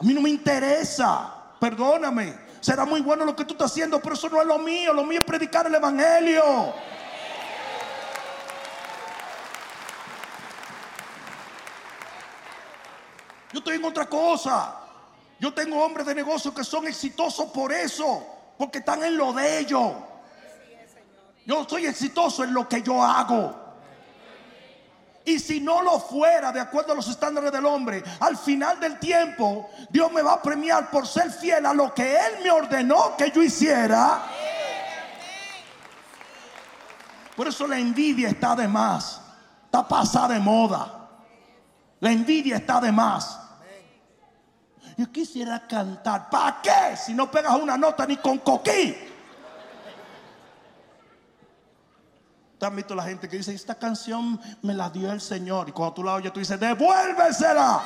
A mí no me interesa. Perdóname. Será muy bueno lo que tú estás haciendo, pero eso no es lo mío. Lo mío es predicar el evangelio. Yo estoy en otra cosa. Yo tengo hombres de negocio que son exitosos por eso, porque están en lo de ellos. Yo soy exitoso en lo que yo hago. Y si no lo fuera, de acuerdo a los estándares del hombre, al final del tiempo, Dios me va a premiar por ser fiel a lo que Él me ordenó que yo hiciera. Por eso la envidia está de más. Está pasada de moda. La envidia está de más. Yo quisiera cantar. ¿Para qué? Si no pegas una nota ni con coquí. ¿Te visto la gente que dice, esta canción me la dio el Señor? Y cuando tú la oyes, tú dices, devuélvesela.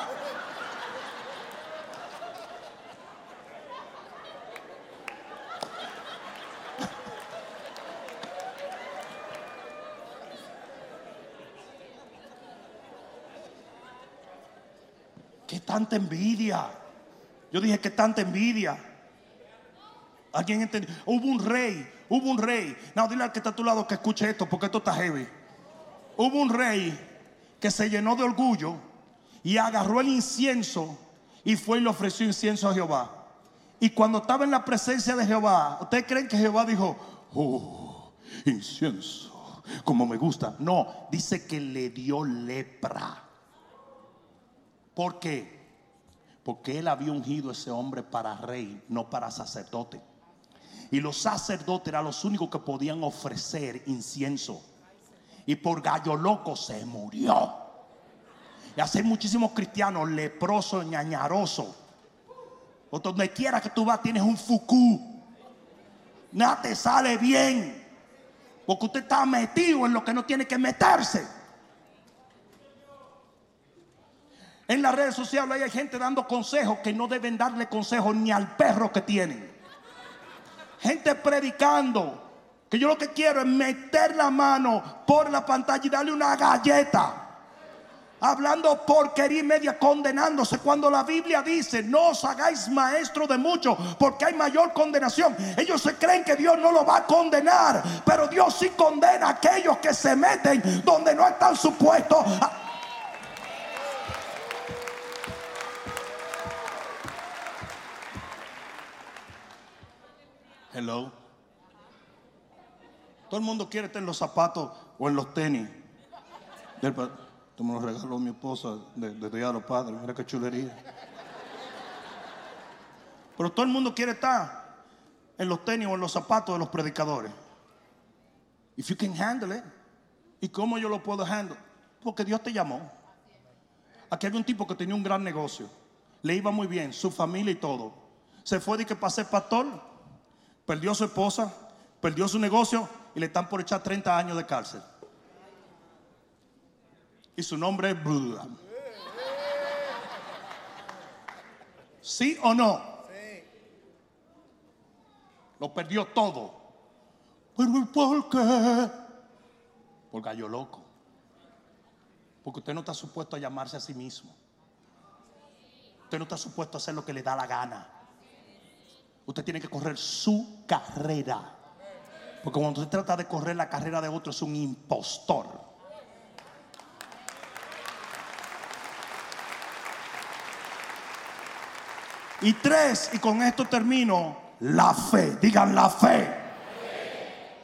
¿Qué tanta envidia? Yo dije, ¿qué tanta envidia? ¿Alguien entendió? Hubo un rey, hubo un rey. No, dile al que está a tu lado que escuche esto, porque esto está heavy. Hubo un rey que se llenó de orgullo y agarró el incienso y fue y le ofreció incienso a Jehová. Y cuando estaba en la presencia de Jehová, ¿ustedes creen que Jehová dijo, oh, incienso, como me gusta? No, dice que le dio lepra. ¿Por qué? Porque él había ungido a ese hombre para rey, no para sacerdote. Y los sacerdotes eran los únicos que podían ofrecer incienso. Y por gallo loco se murió. Y así muchísimos cristianos leprosos, ñañarosos. O donde quiera que tú vas tienes un fucú. Nada te sale bien. Porque usted está metido en lo que no tiene que meterse. En las redes sociales hay gente dando consejos que no deben darle consejos ni al perro que tienen. Gente predicando que yo lo que quiero es meter la mano por la pantalla y darle una galleta hablando porquería y media, condenándose. Cuando la Biblia dice, no os hagáis maestro de mucho, porque hay mayor condenación. Ellos se creen que Dios no lo va a condenar, pero Dios sí condena a aquellos que se meten donde no están supuestos. Hello. Todo el mundo quiere estar en los zapatos o en los tenis. Del me lo regaló mi esposa de, de de los Padres. Mira qué chulería. Pero todo el mundo quiere estar en los tenis o en los zapatos de los predicadores. If you can handle it. ¿Y cómo yo lo puedo handle? Porque Dios te llamó. Aquí había un tipo que tenía un gran negocio. Le iba muy bien, su familia y todo. Se fue de que pasé pastor, perdió su esposa, perdió su negocio y le están por echar 30 años de cárcel y su nombre es. ¿Sí o no? Lo perdió todo. ¿Pero por qué? Por gallo loco. Porque usted no está supuesto a llamarse a sí mismo. Usted no está supuesto a hacer lo que le da la gana. Usted tiene que correr su carrera. Porque cuando usted trata de correr la carrera de otro es un impostor. Y tres, y con esto termino, la fe. Digan la fe.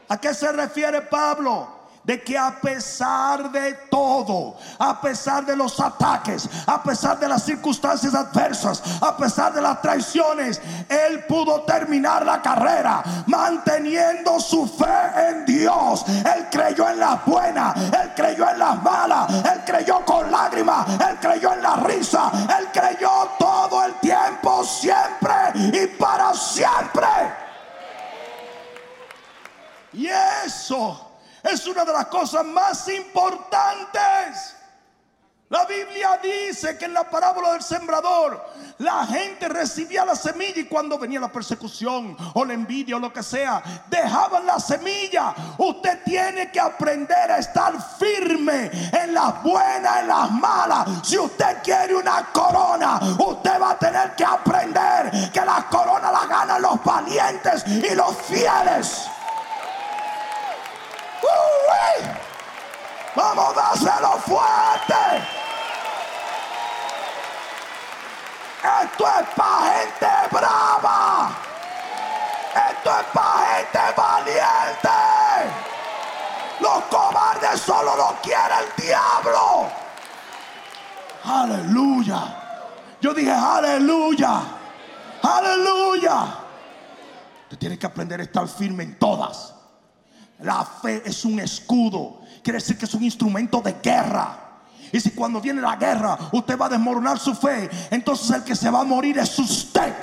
¿A qué se refiere Pablo? De que a pesar de todo, a pesar de los ataques, a pesar de las circunstancias adversas, a pesar de las traiciones, él pudo terminar la carrera manteniendo su fe en Dios. Él creyó en las buenas, él creyó en las malas, él creyó con lágrimas, él creyó en la risa, él creyó todo el tiempo, siempre y para siempre. Y eso es una de las cosas más importantes. La Biblia dice que en la parábola del sembrador la gente recibía la semilla y cuando venía la persecución o la envidia o lo que sea, dejaban la semilla. Usted tiene que aprender a estar firme en las buenas, en las malas. Si usted quiere una corona, usted va a tener que aprender que la corona la ganan los valientes y los fieles. Vamos a dárselo fuerte. Esto es para gente brava. Esto es para gente valiente. Los cobardes solo lo quiere el diablo. Aleluya. Yo dije aleluya. Aleluya. Usted tiene que aprender a estar firme en todas. La fe es un escudo. Quiere decir que es un instrumento de guerra. Y si cuando viene la guerra usted va a desmoronar su fe, entonces el que se va a morir es usted.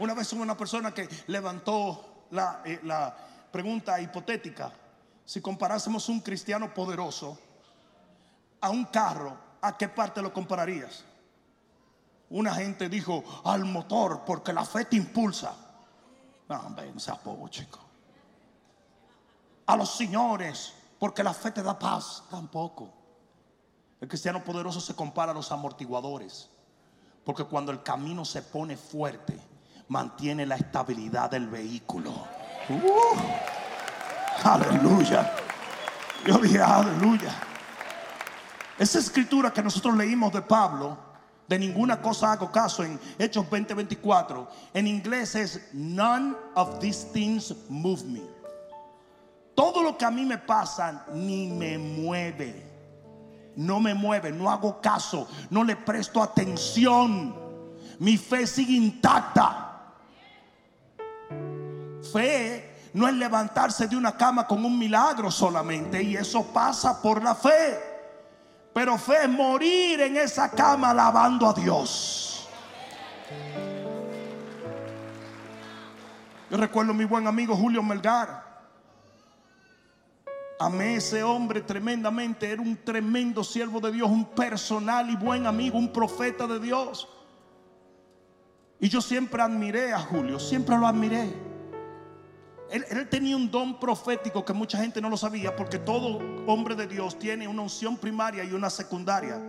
Una vez hubo una persona que levantó la, eh, la pregunta hipotética. Si comparásemos un cristiano poderoso a un carro, ¿a qué parte lo compararías? Una gente dijo al motor porque la fe te impulsa. No, hombre, no sea poco, chico. A los señores porque la fe te da paz. Tampoco. El cristiano poderoso se compara a los amortiguadores. Porque cuando el camino se pone fuerte, mantiene la estabilidad del vehículo. Uh, aleluya. Yo dije, aleluya. Esa escritura que nosotros leímos de Pablo de ninguna cosa hago caso en Hechos 20:24. En inglés es none of these things move me. Todo lo que a mí me pasa ni me mueve. No me mueve, no hago caso, no le presto atención. Mi fe sigue intacta. Fe no es levantarse de una cama con un milagro solamente y eso pasa por la fe. Pero fe es morir en esa cama alabando a Dios. Yo recuerdo a mi buen amigo Julio Melgar. Amé ese hombre tremendamente. Era un tremendo siervo de Dios, un personal y buen amigo, un profeta de Dios. Y yo siempre admiré a Julio, siempre lo admiré. Él, tenía un don profético que mucha gente no lo sabía, porque todo hombre de Dios tiene una unción primaria y una secundaria.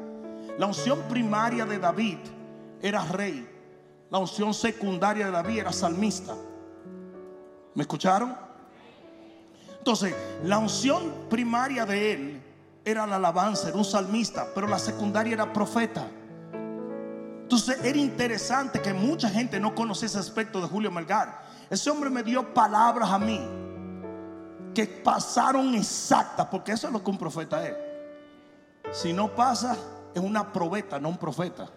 La unción primaria de David era rey. La unción secundaria de David era salmista. ¿Me escucharon? Entonces, la unción primaria de él era la alabanza, era un salmista, pero la secundaria era profeta. Entonces era interesante que mucha gente no conocía ese aspecto de Julio Melgar. Ese hombre me dio palabras a mí que pasaron exactas, porque eso es lo que un profeta es. Si no pasa, es una probeta, no un profeta.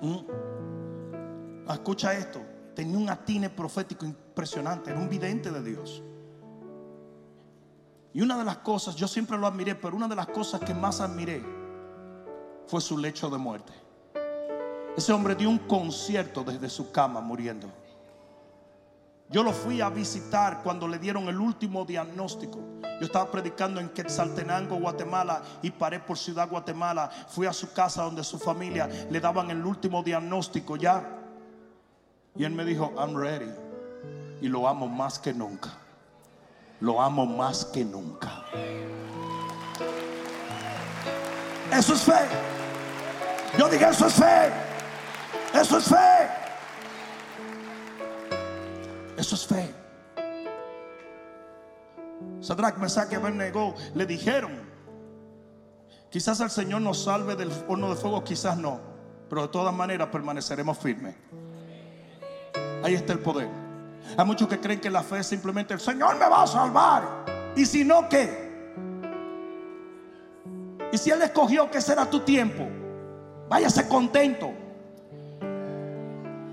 ¿Mm? Escucha esto, tenía un atine profético impresionante, era un vidente de Dios. Y una de las cosas, yo siempre lo admiré, pero una de las cosas que más admiré fue su lecho de muerte. Ese hombre dio un concierto desde su cama muriendo. Yo lo fui a visitar cuando le dieron el último diagnóstico. Yo estaba predicando en Quetzaltenango, Guatemala, y paré por Ciudad Guatemala. Fui a su casa donde su familia le daban el último diagnóstico ya. Y él me dijo, I'm ready. Y lo amo más que nunca. Lo amo más que nunca. Eso es fe. Yo dije, eso es fe. Eso es fe. Eso es fe. Sadrach, Mesach y Abednego le dijeron, quizás el Señor nos salve del horno de fuego, quizás no, pero de todas maneras permaneceremos firmes. Ahí está el poder. Hay muchos que creen que la fe es simplemente el Señor me va a salvar. Y si no, ¿qué? Y si Él escogió que será tu tiempo, váyase contento.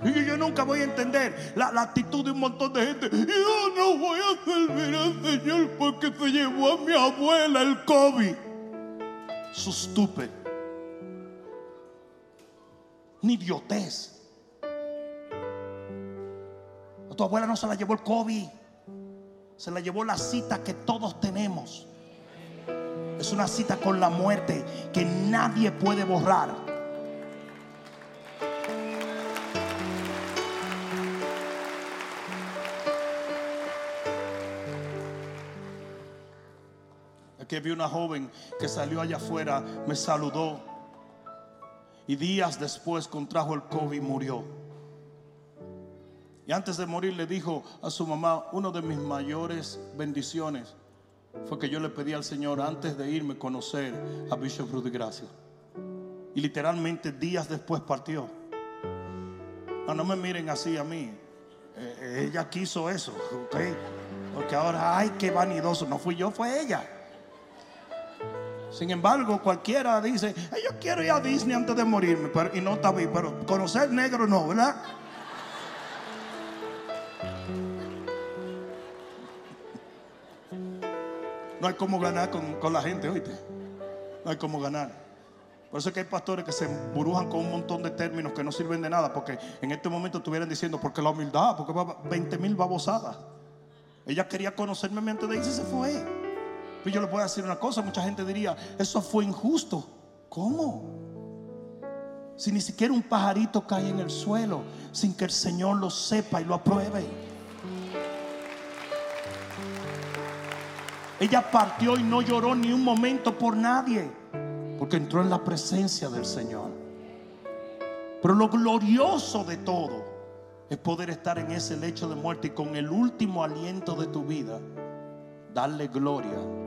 Y yo nunca voy a entender la, la, actitud de un montón de gente. Yo no voy a servir al Señor porque se llevó a mi abuela el COVID. Su estúpido. Ni idiotez. A tu abuela no se la llevó el COVID. Se la llevó la cita que todos tenemos. Es una cita con la muerte que nadie puede borrar. Aquí vi una joven que salió allá afuera, me saludó y días después contrajo el COVID y murió. Y antes de morir le dijo a su mamá, una de mis mayores bendiciones fue que yo le pedí al Señor antes de irme conocer a Bishop Rudy Gracia. Y literalmente días después partió. No, no me miren así a mí. Eh, ella quiso eso, ¿ok? Porque ahora, ay, qué vanidoso. No fui yo, fue ella. Sin embargo, cualquiera dice, yo quiero ir a Disney antes de morirme, y no está bien, pero conocer negro no, ¿verdad? No hay como ganar con, con la gente, oíste. No hay como ganar. Por eso es que hay pastores que se emburujan con un montón de términos que no sirven de nada, porque en este momento estuvieran diciendo, porque la humildad, porque 20 mil babosadas. Ella quería conocerme antes de irse y se fue. Pero yo le puedo decir una cosa, mucha gente diría, eso fue injusto. ¿Cómo? Si ni siquiera un pajarito cae en el suelo sin que el Señor lo sepa y lo apruebe. Ella partió y no lloró ni un momento por nadie, porque entró en la presencia del Señor. Pero lo glorioso de todo es poder estar en ese lecho de muerte y con el último aliento de tu vida, darle gloria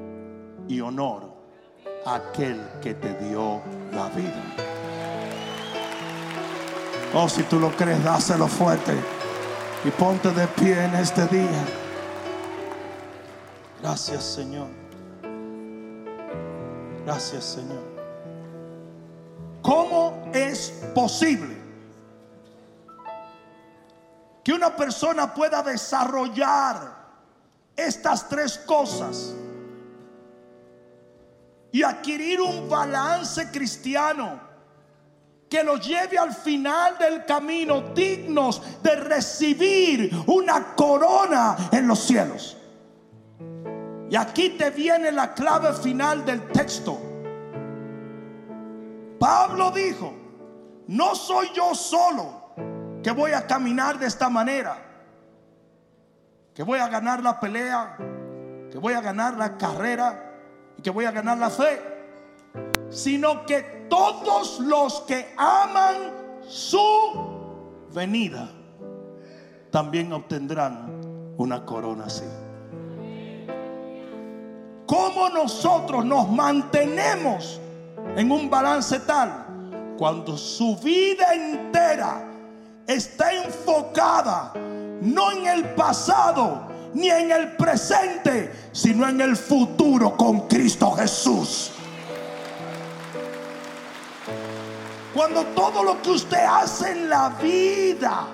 y honor a aquel que te dio la vida. Oh, si tú lo crees, dáselo fuerte y ponte de pie en este día. Gracias, Señor. Gracias, Señor. ¿Cómo es posible que una persona pueda desarrollar estas tres cosas? Y adquirir un balance cristiano que los lleve al final del camino dignos de recibir una corona en los cielos. Y aquí te viene la clave final del texto. Pablo dijo, no soy yo solo que voy a caminar de esta manera, que voy a ganar la pelea, que voy a ganar la carrera y que voy a ganar la fe, sino que todos los que aman su venida también obtendrán una corona así. ¿Cómo nosotros nos mantenemos en un balance tal cuando su vida entera está enfocada no en el pasado ni en el presente, sino en el futuro con Cristo Jesús? Cuando todo lo que usted hace en la vida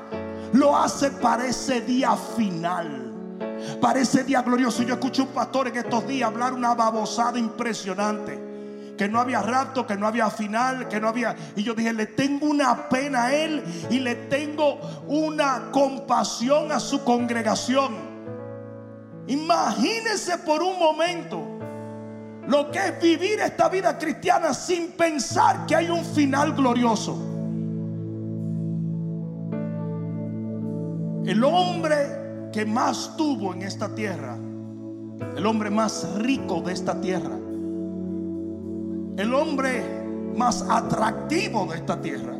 lo hace para ese día final para ese día glorioso. Yo escuché un pastor en estos días hablar una babosada impresionante. Que no había rapto, que no había final, que no había... Y yo dije, le tengo una pena a él y le tengo una compasión a su congregación. Imagínese por un momento lo que es vivir esta vida cristiana sin pensar que hay un final glorioso. El hombre que más tuvo en esta tierra, el hombre más rico de esta tierra, el hombre más atractivo de esta tierra,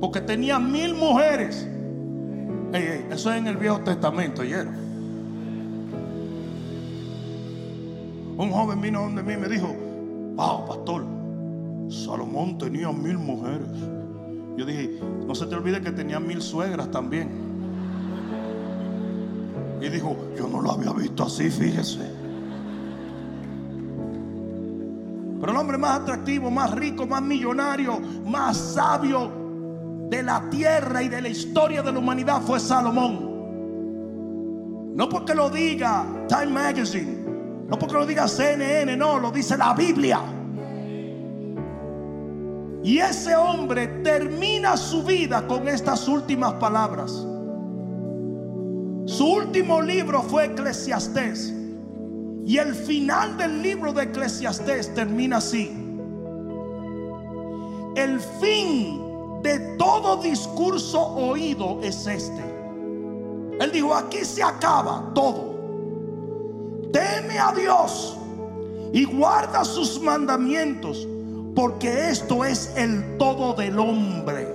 porque tenía mil mujeres. eso es en el Viejo Testamento, ¿oyeron? Un joven vino donde mí y me dijo, wow, pastor, Salomón tenía mil mujeres. Yo dije, no se te olvide que tenía mil suegras también. Y dijo, yo no lo había visto así, fíjese. Pero el hombre más atractivo, más rico, más millonario, más sabio de la tierra y de la historia de la humanidad fue Salomón. No porque lo diga Time Magazine, no porque lo diga CNN, no, lo dice la Biblia. Y ese hombre termina su vida con estas últimas palabras. Su último libro fue Eclesiastés. Y el final del libro de Eclesiastés termina así. El fin de todo discurso oído es este. Él dijo, aquí se acaba todo. Teme a Dios y guarda sus mandamientos, porque esto es el todo del hombre.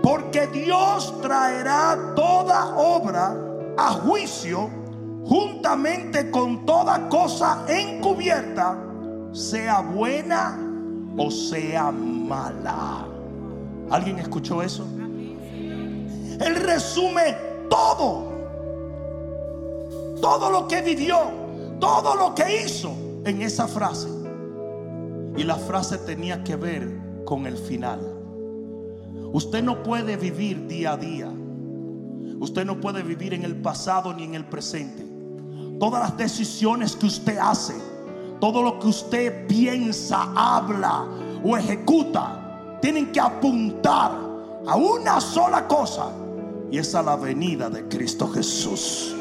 Porque Dios traerá toda obra a juicio juntamente con toda cosa encubierta, sea buena o sea mala. ¿Alguien escuchó eso? Él resume todo, todo lo que vivió, todo lo que hizo en esa frase. Y la frase tenía que ver con el final. Usted no puede vivir día a día. Usted no puede vivir en el pasado ni en el presente. Todas las decisiones que usted hace, todo lo que usted piensa, habla o ejecuta, tienen que apuntar a una sola cosa y es a la venida de Cristo Jesús.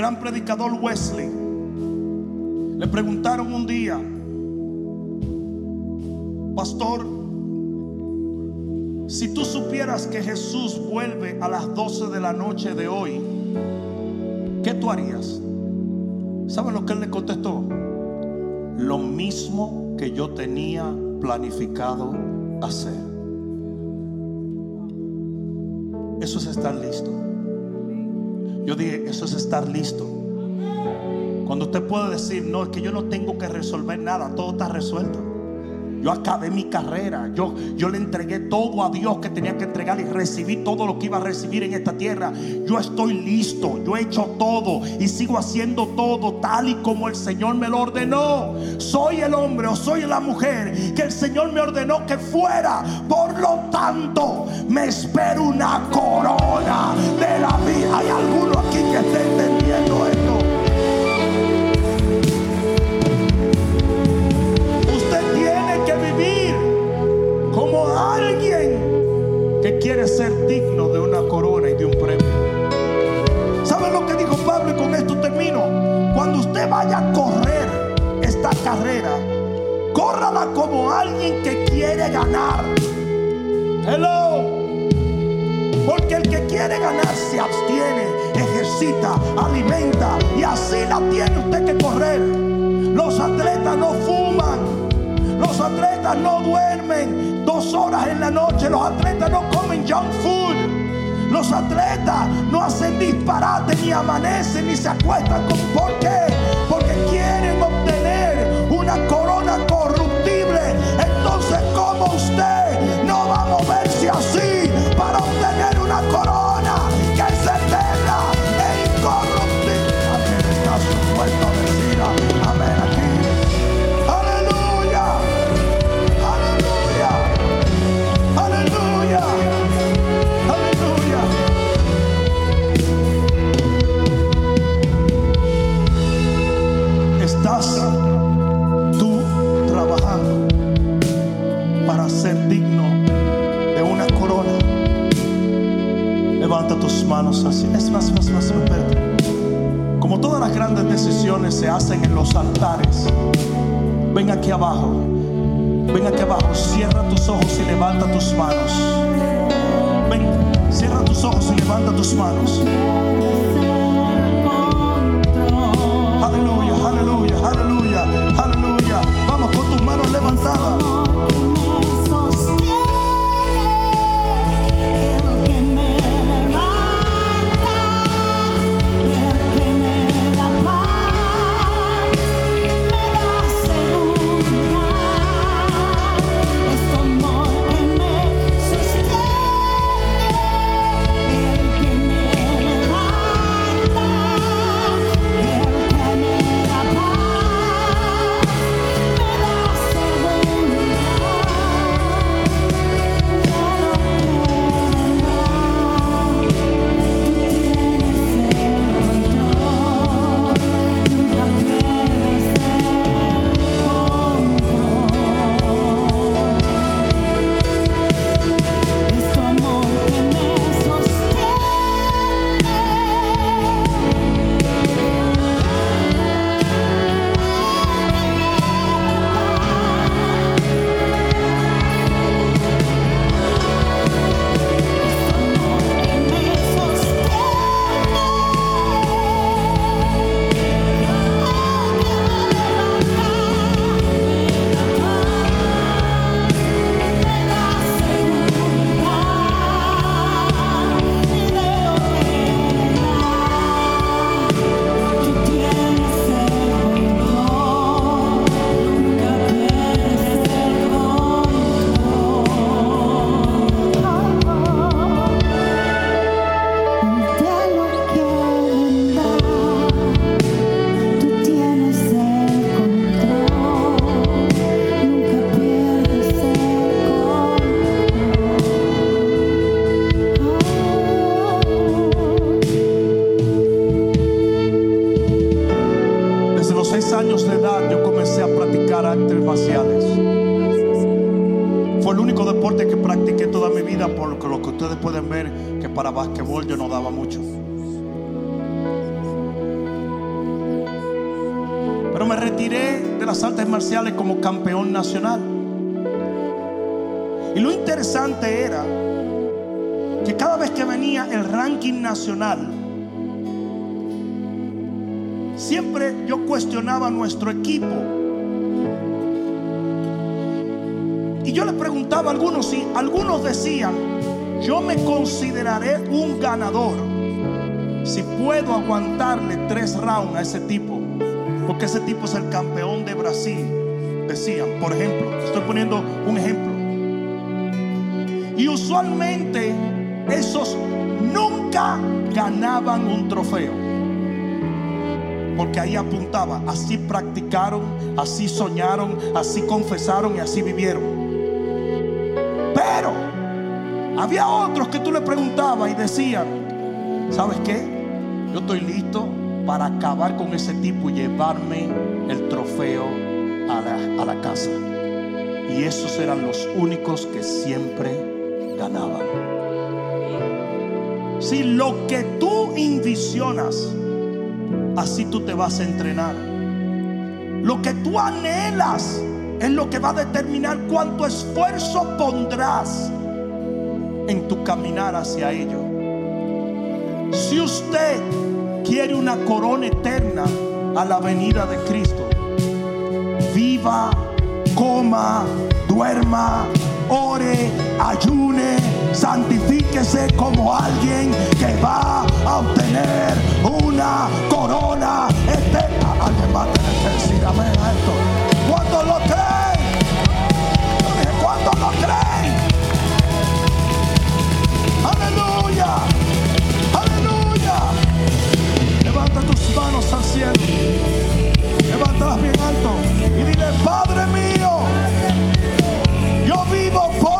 Gran predicador Wesley, le preguntaron un día, pastor, si tú supieras que Jesús vuelve a las 12 de la noche de hoy, ¿qué tú harías? ¿Saben lo que él le contestó? Lo mismo que yo tenía planificado hacer. Eso es estar listo. Yo dije, eso es estar listo. Cuando usted puede decir, no, es que yo no tengo que resolver nada, todo está resuelto. Yo acabé mi carrera. Yo, yo le entregué todo a Dios que tenía que entregar y recibí todo lo que iba a recibir en esta tierra. Yo estoy listo. Yo he hecho todo y sigo haciendo todo tal y como el Señor me lo ordenó. Soy el hombre o soy la mujer que el Señor me ordenó que fuera. Por lo tanto, me espero una corona de la vida. Hay alguno aquí que esté entendiendo que quiere ser digno de una corona y de un premio. ¿Saben lo que dijo Pablo? Y con esto termino. Cuando usted vaya a correr esta carrera, córrala como alguien que quiere ganar. Hello. Porque el que quiere ganar se abstiene, ejercita, alimenta y así la tiene usted que correr. Los atletas no fuman, los atletas no dos horas en la noche, los atletas no comen junk food. Los atletas no hacen disparate, ni amanecen, ni se acuestan. ¿Por qué? Porque Es más, más, más, espérate. Como todas las grandes decisiones se hacen en los altares, ven aquí abajo. Ven aquí abajo. Cierra tus ojos y levanta tus manos. Ven, cierra tus ojos y levanta tus manos. Aleluya, aleluya, aleluya. Siempre yo cuestionaba nuestro equipo. Y yo le preguntaba a algunos y algunos decían, yo me consideraré un ganador si puedo aguantarle tres rounds a ese tipo. Porque ese tipo es el campeón de Brasil, decían, por ejemplo, estoy poniendo un ejemplo. Y usualmente esos ganaban un trofeo. Porque ahí apuntaba, así practicaron, así soñaron, así confesaron y así vivieron. Pero había otros que tú le preguntabas y decían, ¿sabes qué? Yo estoy listo para acabar con ese tipo y llevarme el trofeo a la, a la casa. Y esos eran los únicos que siempre ganaban. Si lo que tú envisionas, así tú te vas a entrenar. Lo que tú anhelas es lo que va a determinar cuánto esfuerzo pondrás en tu caminar hacia ello. Si usted quiere una corona eterna a la venida de Cristo, viva, coma, duerma, ore, ayune, santifíquese como alguien que va a obtener una corona eterna. Alguien va a tener que decir amén a esto. ¿Cuántos lo creen? ¿Cuántos lo creen? Aleluya. Aleluya. Levanta tus manos al cielo. Levántalas bien alto y dile, Padre mío, yo vivo por